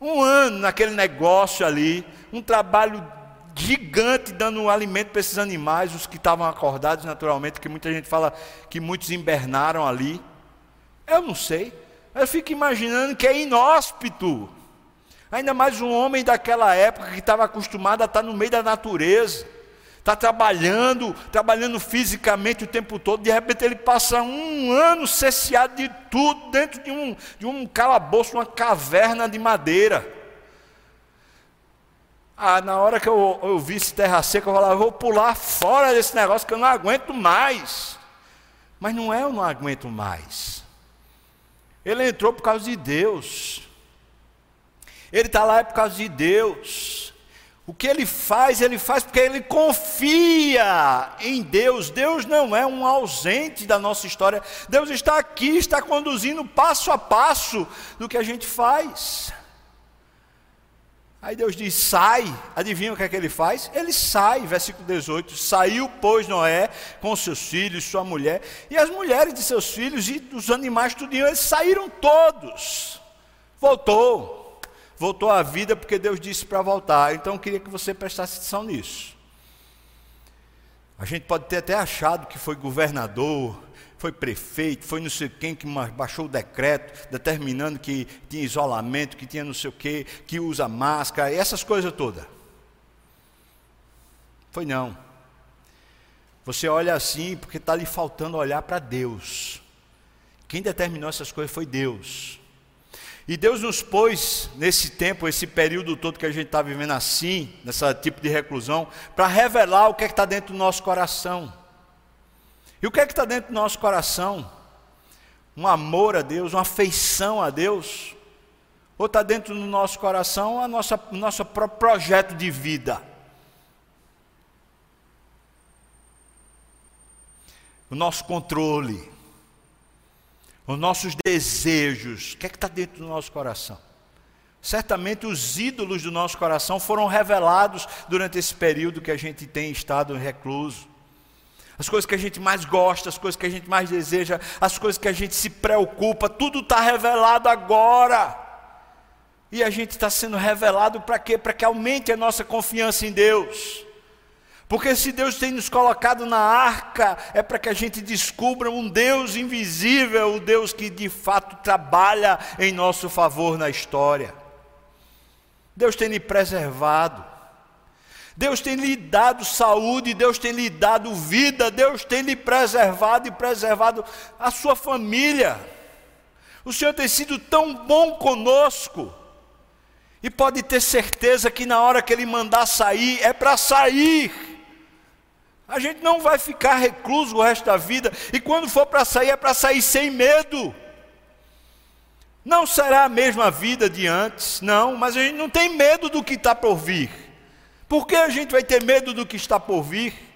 Speaker 1: um ano naquele negócio ali, um trabalho gigante dando um alimento para esses animais, os que estavam acordados naturalmente, que muita gente fala que muitos invernaram ali. Eu não sei. Eu fico imaginando que é inóspito. Ainda mais um homem daquela época que estava acostumado a estar no meio da natureza, está trabalhando, trabalhando fisicamente o tempo todo, de repente ele passa um ano cesseado de tudo, dentro de um, de um calabouço, uma caverna de madeira. Ah, na hora que eu, eu vi esse terra seca, eu falava, vou pular fora desse negócio que eu não aguento mais. Mas não é eu não aguento mais. Ele entrou por causa de Deus. Ele está lá por causa de Deus. O que ele faz, ele faz porque ele confia em Deus. Deus não é um ausente da nossa história. Deus está aqui, está conduzindo passo a passo do que a gente faz. Aí Deus diz: sai. Adivinha o que é que ele faz? Ele sai, versículo 18: Saiu, pois, Noé com seus filhos, sua mulher, e as mulheres de seus filhos e dos animais, tudinho, eles saíram todos. Voltou voltou à vida porque Deus disse para voltar. Então eu queria que você prestasse atenção nisso. A gente pode ter até achado que foi governador, foi prefeito, foi não sei quem que baixou o decreto determinando que tinha isolamento, que tinha não sei o quê, que usa máscara, essas coisas todas. Foi não. Você olha assim porque está lhe faltando olhar para Deus. Quem determinou essas coisas foi Deus. E Deus nos pôs nesse tempo, esse período todo que a gente está vivendo assim, nessa tipo de reclusão, para revelar o que é está dentro do nosso coração. E o que é que está dentro do nosso coração? Um amor a Deus, uma afeição a Deus? Ou está dentro do nosso coração a nossa, o nosso próprio projeto de vida? O nosso controle os nossos desejos, o que é que está dentro do nosso coração? Certamente os ídolos do nosso coração foram revelados durante esse período que a gente tem estado recluso. As coisas que a gente mais gosta, as coisas que a gente mais deseja, as coisas que a gente se preocupa, tudo está revelado agora. E a gente está sendo revelado para quê? Para que aumente a nossa confiança em Deus. Porque se Deus tem nos colocado na arca, é para que a gente descubra um Deus invisível, o Deus que de fato trabalha em nosso favor na história. Deus tem lhe preservado. Deus tem lhe dado saúde, Deus tem lhe dado vida, Deus tem lhe preservado e preservado a sua família. O Senhor tem sido tão bom conosco. E pode ter certeza que na hora que Ele mandar sair, é para sair. A gente não vai ficar recluso o resto da vida, e quando for para sair, é para sair sem medo. Não será a mesma vida de antes, não, mas a gente não tem medo do que está por vir. Por que a gente vai ter medo do que está por vir?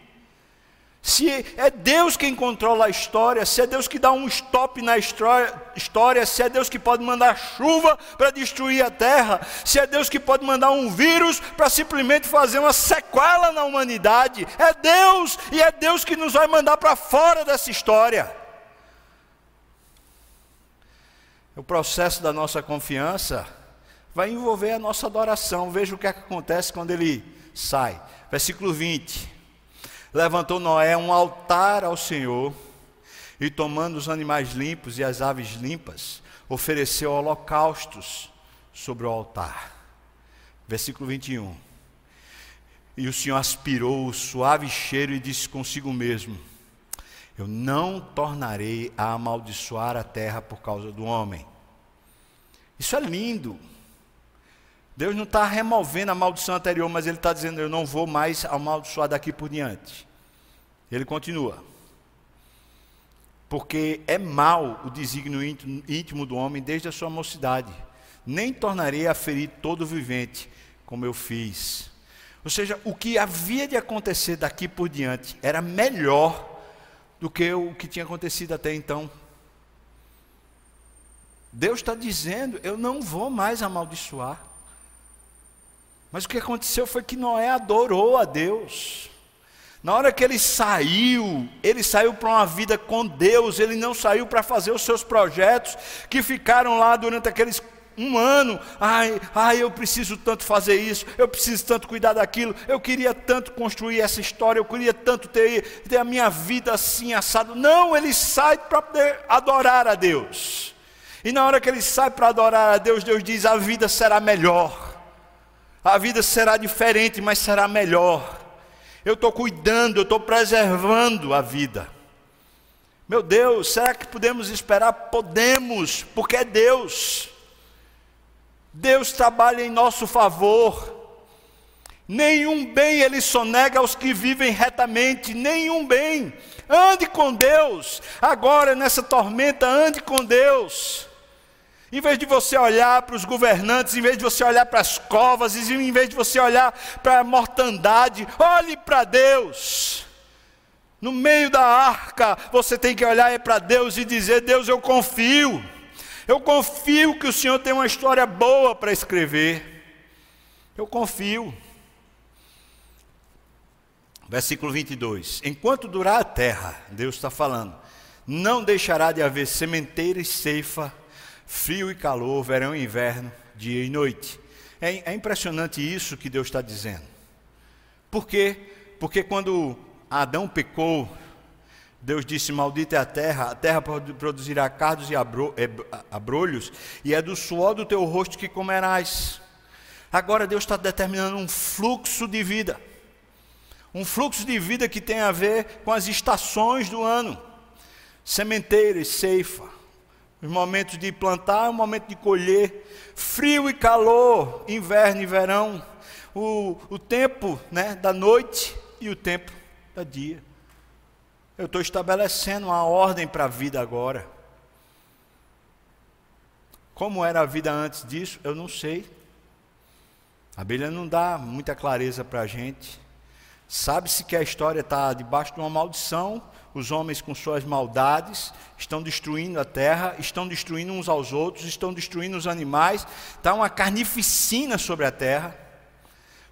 Speaker 1: Se é Deus quem controla a história, se é Deus que dá um stop na história, se é Deus que pode mandar chuva para destruir a terra, se é Deus que pode mandar um vírus para simplesmente fazer uma sequela na humanidade, é Deus e é Deus que nos vai mandar para fora dessa história. O processo da nossa confiança vai envolver a nossa adoração. Veja o que, é que acontece quando ele sai. Versículo 20 levantou Noé um altar ao Senhor e, tomando os animais limpos e as aves limpas, ofereceu holocaustos sobre o altar. Versículo 21. E o Senhor aspirou o suave cheiro e disse consigo mesmo: Eu não tornarei a amaldiçoar a terra por causa do homem. Isso é lindo. Deus não está removendo a maldição anterior, mas Ele está dizendo: Eu não vou mais amaldiçoar daqui por diante. Ele continua. Porque é mal o desígnio íntimo do homem desde a sua mocidade. nem tornarei a ferir todo vivente, como eu fiz. Ou seja, o que havia de acontecer daqui por diante era melhor do que o que tinha acontecido até então. Deus está dizendo: eu não vou mais amaldiçoar. Mas o que aconteceu foi que Noé adorou a Deus. Na hora que ele saiu, ele saiu para uma vida com Deus, ele não saiu para fazer os seus projetos que ficaram lá durante aqueles um ano. Ai, ai, eu preciso tanto fazer isso, eu preciso tanto cuidar daquilo, eu queria tanto construir essa história, eu queria tanto ter, ter a minha vida assim assado. Não, ele sai para poder adorar a Deus. E na hora que ele sai para adorar a Deus, Deus diz: a vida será melhor. A vida será diferente, mas será melhor. Eu estou cuidando, eu estou preservando a vida. Meu Deus, será que podemos esperar? Podemos, porque é Deus. Deus trabalha em nosso favor. Nenhum bem ele sonega aos que vivem retamente, nenhum bem. Ande com Deus. Agora nessa tormenta, ande com Deus. Em vez de você olhar para os governantes, em vez de você olhar para as covas, em vez de você olhar para a mortandade, olhe para Deus. No meio da arca, você tem que olhar para Deus e dizer: Deus, eu confio. Eu confio que o Senhor tem uma história boa para escrever. Eu confio. Versículo 22. Enquanto durar a terra, Deus está falando, não deixará de haver sementeira e ceifa frio e calor, verão e inverno, dia e noite. É, é impressionante isso que Deus está dizendo. Por quê? Porque quando Adão pecou, Deus disse: Maldita é a terra, a terra produzirá cardos e abrolhos, e é do suor do teu rosto que comerás. Agora Deus está determinando um fluxo de vida, um fluxo de vida que tem a ver com as estações do ano, sementeira e ceifa, os momentos de plantar, o momento de colher, frio e calor, inverno e verão, o, o tempo né, da noite e o tempo da dia. Eu estou estabelecendo uma ordem para a vida agora. Como era a vida antes disso, eu não sei. A Bíblia não dá muita clareza para a gente. Sabe-se que a história está debaixo de uma maldição, os homens com suas maldades estão destruindo a terra, estão destruindo uns aos outros, estão destruindo os animais, está uma carnificina sobre a terra,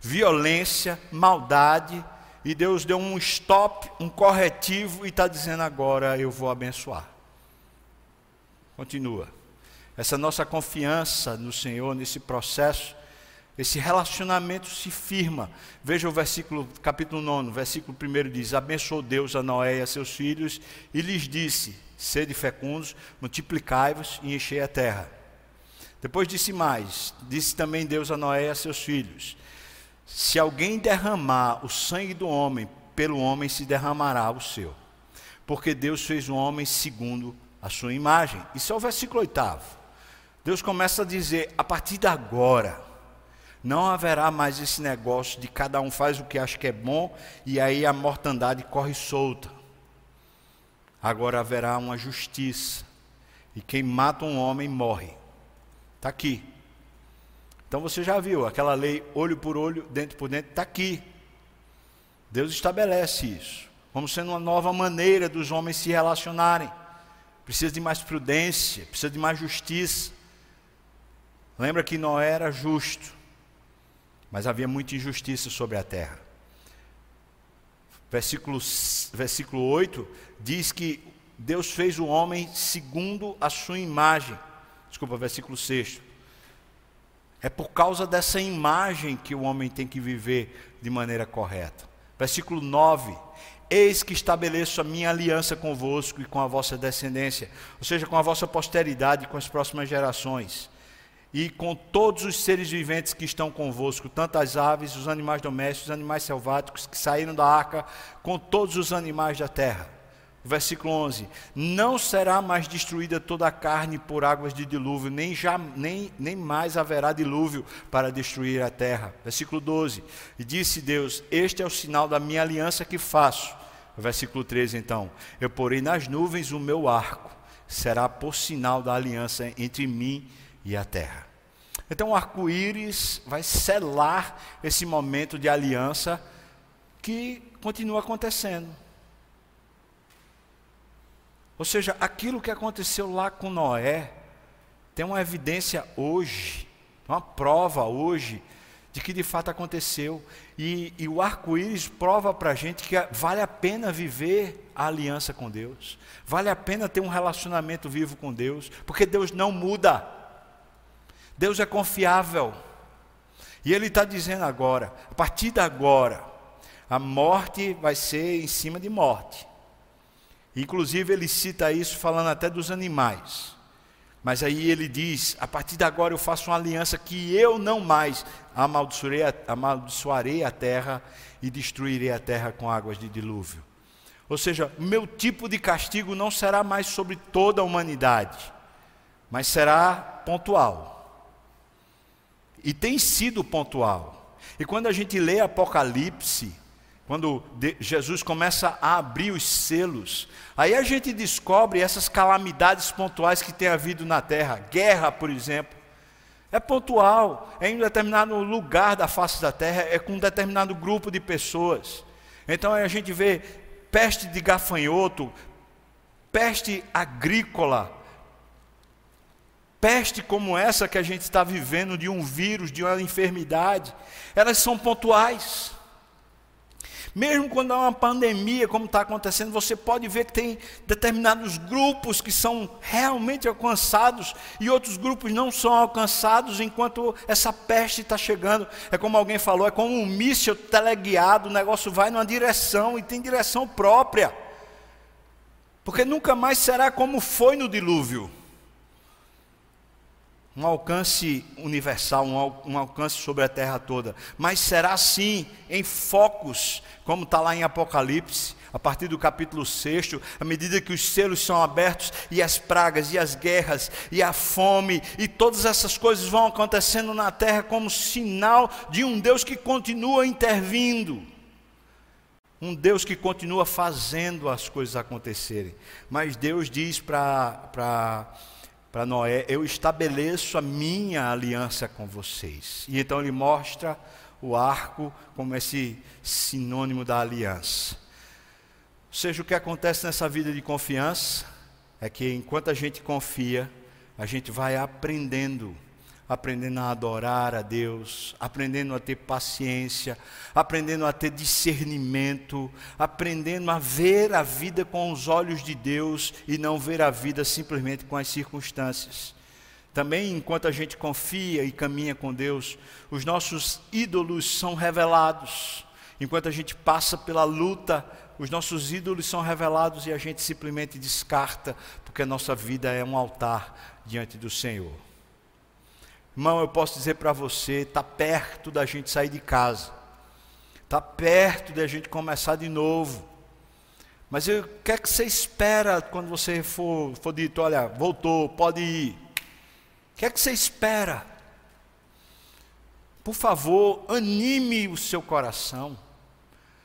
Speaker 1: violência, maldade, e Deus deu um stop, um corretivo, e está dizendo agora eu vou abençoar. Continua. Essa nossa confiança no Senhor nesse processo esse relacionamento se firma. Veja o versículo, capítulo 9, versículo 1 diz: Abençoou Deus a Noé e a seus filhos e lhes disse: Sede fecundos, multiplicai-vos e enchei a terra. Depois disse mais: Disse também Deus a Noé e a seus filhos: Se alguém derramar o sangue do homem, pelo homem se derramará o seu. Porque Deus fez o homem segundo a sua imagem. Isso é o versículo oitavo. Deus começa a dizer: a partir de agora, não haverá mais esse negócio de cada um faz o que acha que é bom e aí a mortandade corre solta. Agora haverá uma justiça. E quem mata um homem morre. Está aqui. Então você já viu aquela lei olho por olho, dente por dente, está aqui. Deus estabelece isso. Como sendo uma nova maneira dos homens se relacionarem. Precisa de mais prudência, precisa de mais justiça. Lembra que Noé era justo mas havia muita injustiça sobre a terra. Versículo, versículo 8 diz que Deus fez o homem segundo a sua imagem. Desculpa, versículo 6. É por causa dessa imagem que o homem tem que viver de maneira correta. Versículo 9. Eis que estabeleço a minha aliança convosco e com a vossa descendência, ou seja, com a vossa posteridade, com as próximas gerações e com todos os seres viventes que estão convosco, tanto as aves, os animais domésticos, os animais selváticos que saíram da arca, com todos os animais da terra. Versículo 11: Não será mais destruída toda a carne por águas de dilúvio, nem, já, nem, nem mais haverá dilúvio para destruir a terra. Versículo 12: E disse Deus: Este é o sinal da minha aliança que faço. Versículo 13: Então, eu porei nas nuvens o meu arco, será por sinal da aliança entre mim e e a terra. Então o arco-íris vai selar esse momento de aliança que continua acontecendo. Ou seja, aquilo que aconteceu lá com Noé tem uma evidência hoje, uma prova hoje de que de fato aconteceu. E, e o arco-íris prova para a gente que vale a pena viver a aliança com Deus, vale a pena ter um relacionamento vivo com Deus, porque Deus não muda, Deus é confiável. E Ele está dizendo agora, a partir de agora, a morte vai ser em cima de morte. Inclusive, ele cita isso falando até dos animais. Mas aí ele diz: a partir de agora eu faço uma aliança que eu não mais amaldiçoarei a, amaldiçoarei a terra e destruirei a terra com águas de dilúvio. Ou seja, meu tipo de castigo não será mais sobre toda a humanidade, mas será pontual. E tem sido pontual. E quando a gente lê Apocalipse, quando Jesus começa a abrir os selos, aí a gente descobre essas calamidades pontuais que tem havido na terra, guerra, por exemplo. É pontual, é em um determinado lugar da face da terra, é com um determinado grupo de pessoas. Então a gente vê peste de gafanhoto, peste agrícola, peste como essa que a gente está vivendo, de um vírus, de uma enfermidade, elas são pontuais. Mesmo quando há uma pandemia, como está acontecendo, você pode ver que tem determinados grupos que são realmente alcançados e outros grupos não são alcançados enquanto essa peste está chegando. É como alguém falou, é como um míssil teleguiado, o negócio vai numa direção e tem direção própria. Porque nunca mais será como foi no dilúvio um alcance universal, um, alcance sobre a terra toda, mas será sim em focos, como está lá em Apocalipse, a partir do capítulo 6, à medida que os selos são abertos, e as pragas, e as guerras, e a fome, e todas essas coisas vão acontecendo na terra como sinal de um Deus que continua intervindo. Um Deus que continua fazendo as coisas acontecerem. Mas Deus diz para para Noé: Eu estabeleço a minha aliança com vocês. E então ele mostra o arco como esse sinônimo da aliança. Ou seja, o que acontece nessa vida de confiança é que enquanto a gente confia, a gente vai aprendendo aprendendo a adorar a Deus, aprendendo a ter paciência, aprendendo a ter discernimento, aprendendo a ver a vida com os olhos de Deus e não ver a vida simplesmente com as circunstâncias. Também, enquanto a gente confia e caminha com Deus, os nossos ídolos são revelados. Enquanto a gente passa pela luta, os nossos ídolos são revelados e a gente simplesmente descarta, porque a nossa vida é um altar diante do Senhor. Irmão, eu posso dizer para você, está perto da gente sair de casa, está perto da gente começar de novo. Mas o que é que você espera quando você for, for dito, olha, voltou, pode ir? O que é que você espera? Por favor, anime o seu coração.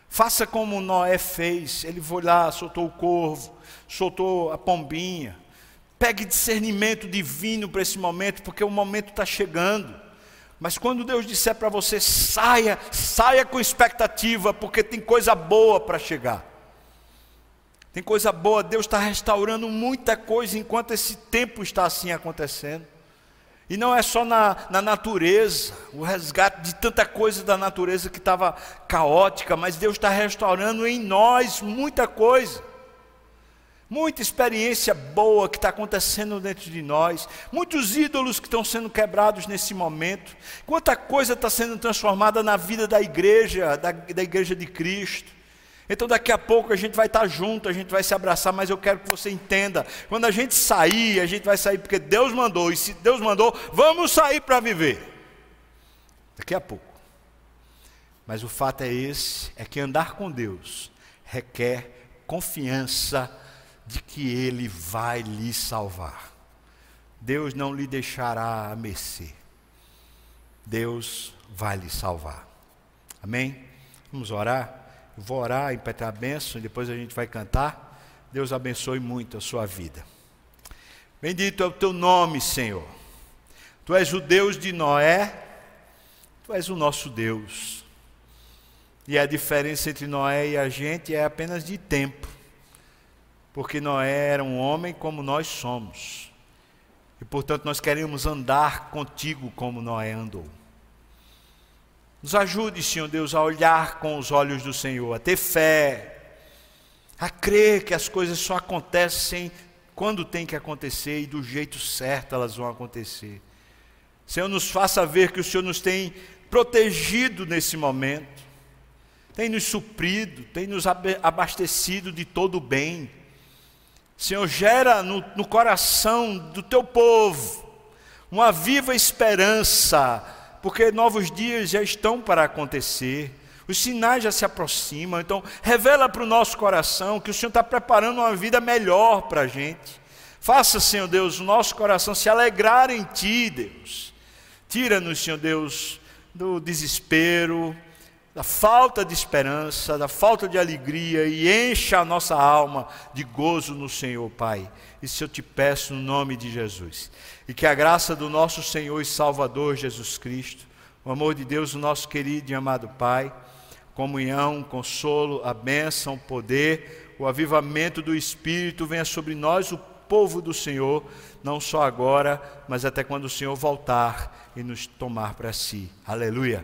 Speaker 1: Faça como Noé fez. Ele foi lá, soltou o corvo, soltou a pombinha. Pegue discernimento divino para esse momento, porque o momento está chegando. Mas quando Deus disser para você, saia, saia com expectativa, porque tem coisa boa para chegar. Tem coisa boa, Deus está restaurando muita coisa enquanto esse tempo está assim acontecendo. E não é só na, na natureza, o resgate de tanta coisa da natureza que estava caótica, mas Deus está restaurando em nós muita coisa. Muita experiência boa que está acontecendo dentro de nós, muitos ídolos que estão sendo quebrados nesse momento, quanta coisa está sendo transformada na vida da igreja, da, da igreja de Cristo. Então daqui a pouco a gente vai estar junto, a gente vai se abraçar, mas eu quero que você entenda, quando a gente sair, a gente vai sair porque Deus mandou, e se Deus mandou, vamos sair para viver. Daqui a pouco. Mas o fato é esse, é que andar com Deus requer confiança de que Ele vai lhe salvar. Deus não lhe deixará a mercê. Deus vai lhe salvar. Amém? Vamos orar? Eu vou orar, impetrar a bênção, e depois a gente vai cantar. Deus abençoe muito a sua vida. Bendito é o teu nome, Senhor. Tu és o Deus de Noé, tu és o nosso Deus. E a diferença entre Noé e a gente é apenas de tempo. Porque Noé era um homem como nós somos. E portanto nós queremos andar contigo como Noé andou. Nos ajude, Senhor Deus, a olhar com os olhos do Senhor, a ter fé, a crer que as coisas só acontecem quando tem que acontecer e do jeito certo elas vão acontecer. Senhor, nos faça ver que o Senhor nos tem protegido nesse momento, tem nos suprido, tem nos abastecido de todo o bem. Senhor, gera no, no coração do teu povo uma viva esperança porque novos dias já estão para acontecer, os sinais já se aproximam, então revela para o nosso coração que o Senhor está preparando uma vida melhor para a gente. Faça, Senhor Deus, o nosso coração se alegrar em Ti, Deus. Tira-nos, Senhor Deus, do desespero, da falta de esperança, da falta de alegria e encha a nossa alma de gozo no Senhor, Pai. Isso eu te peço no nome de Jesus. E que a graça do nosso Senhor e Salvador Jesus Cristo, o amor de Deus, o nosso querido e amado Pai, comunhão, consolo, a bênção, o poder, o avivamento do Espírito venha sobre nós, o povo do Senhor, não só agora, mas até quando o Senhor voltar e nos tomar para si. Aleluia.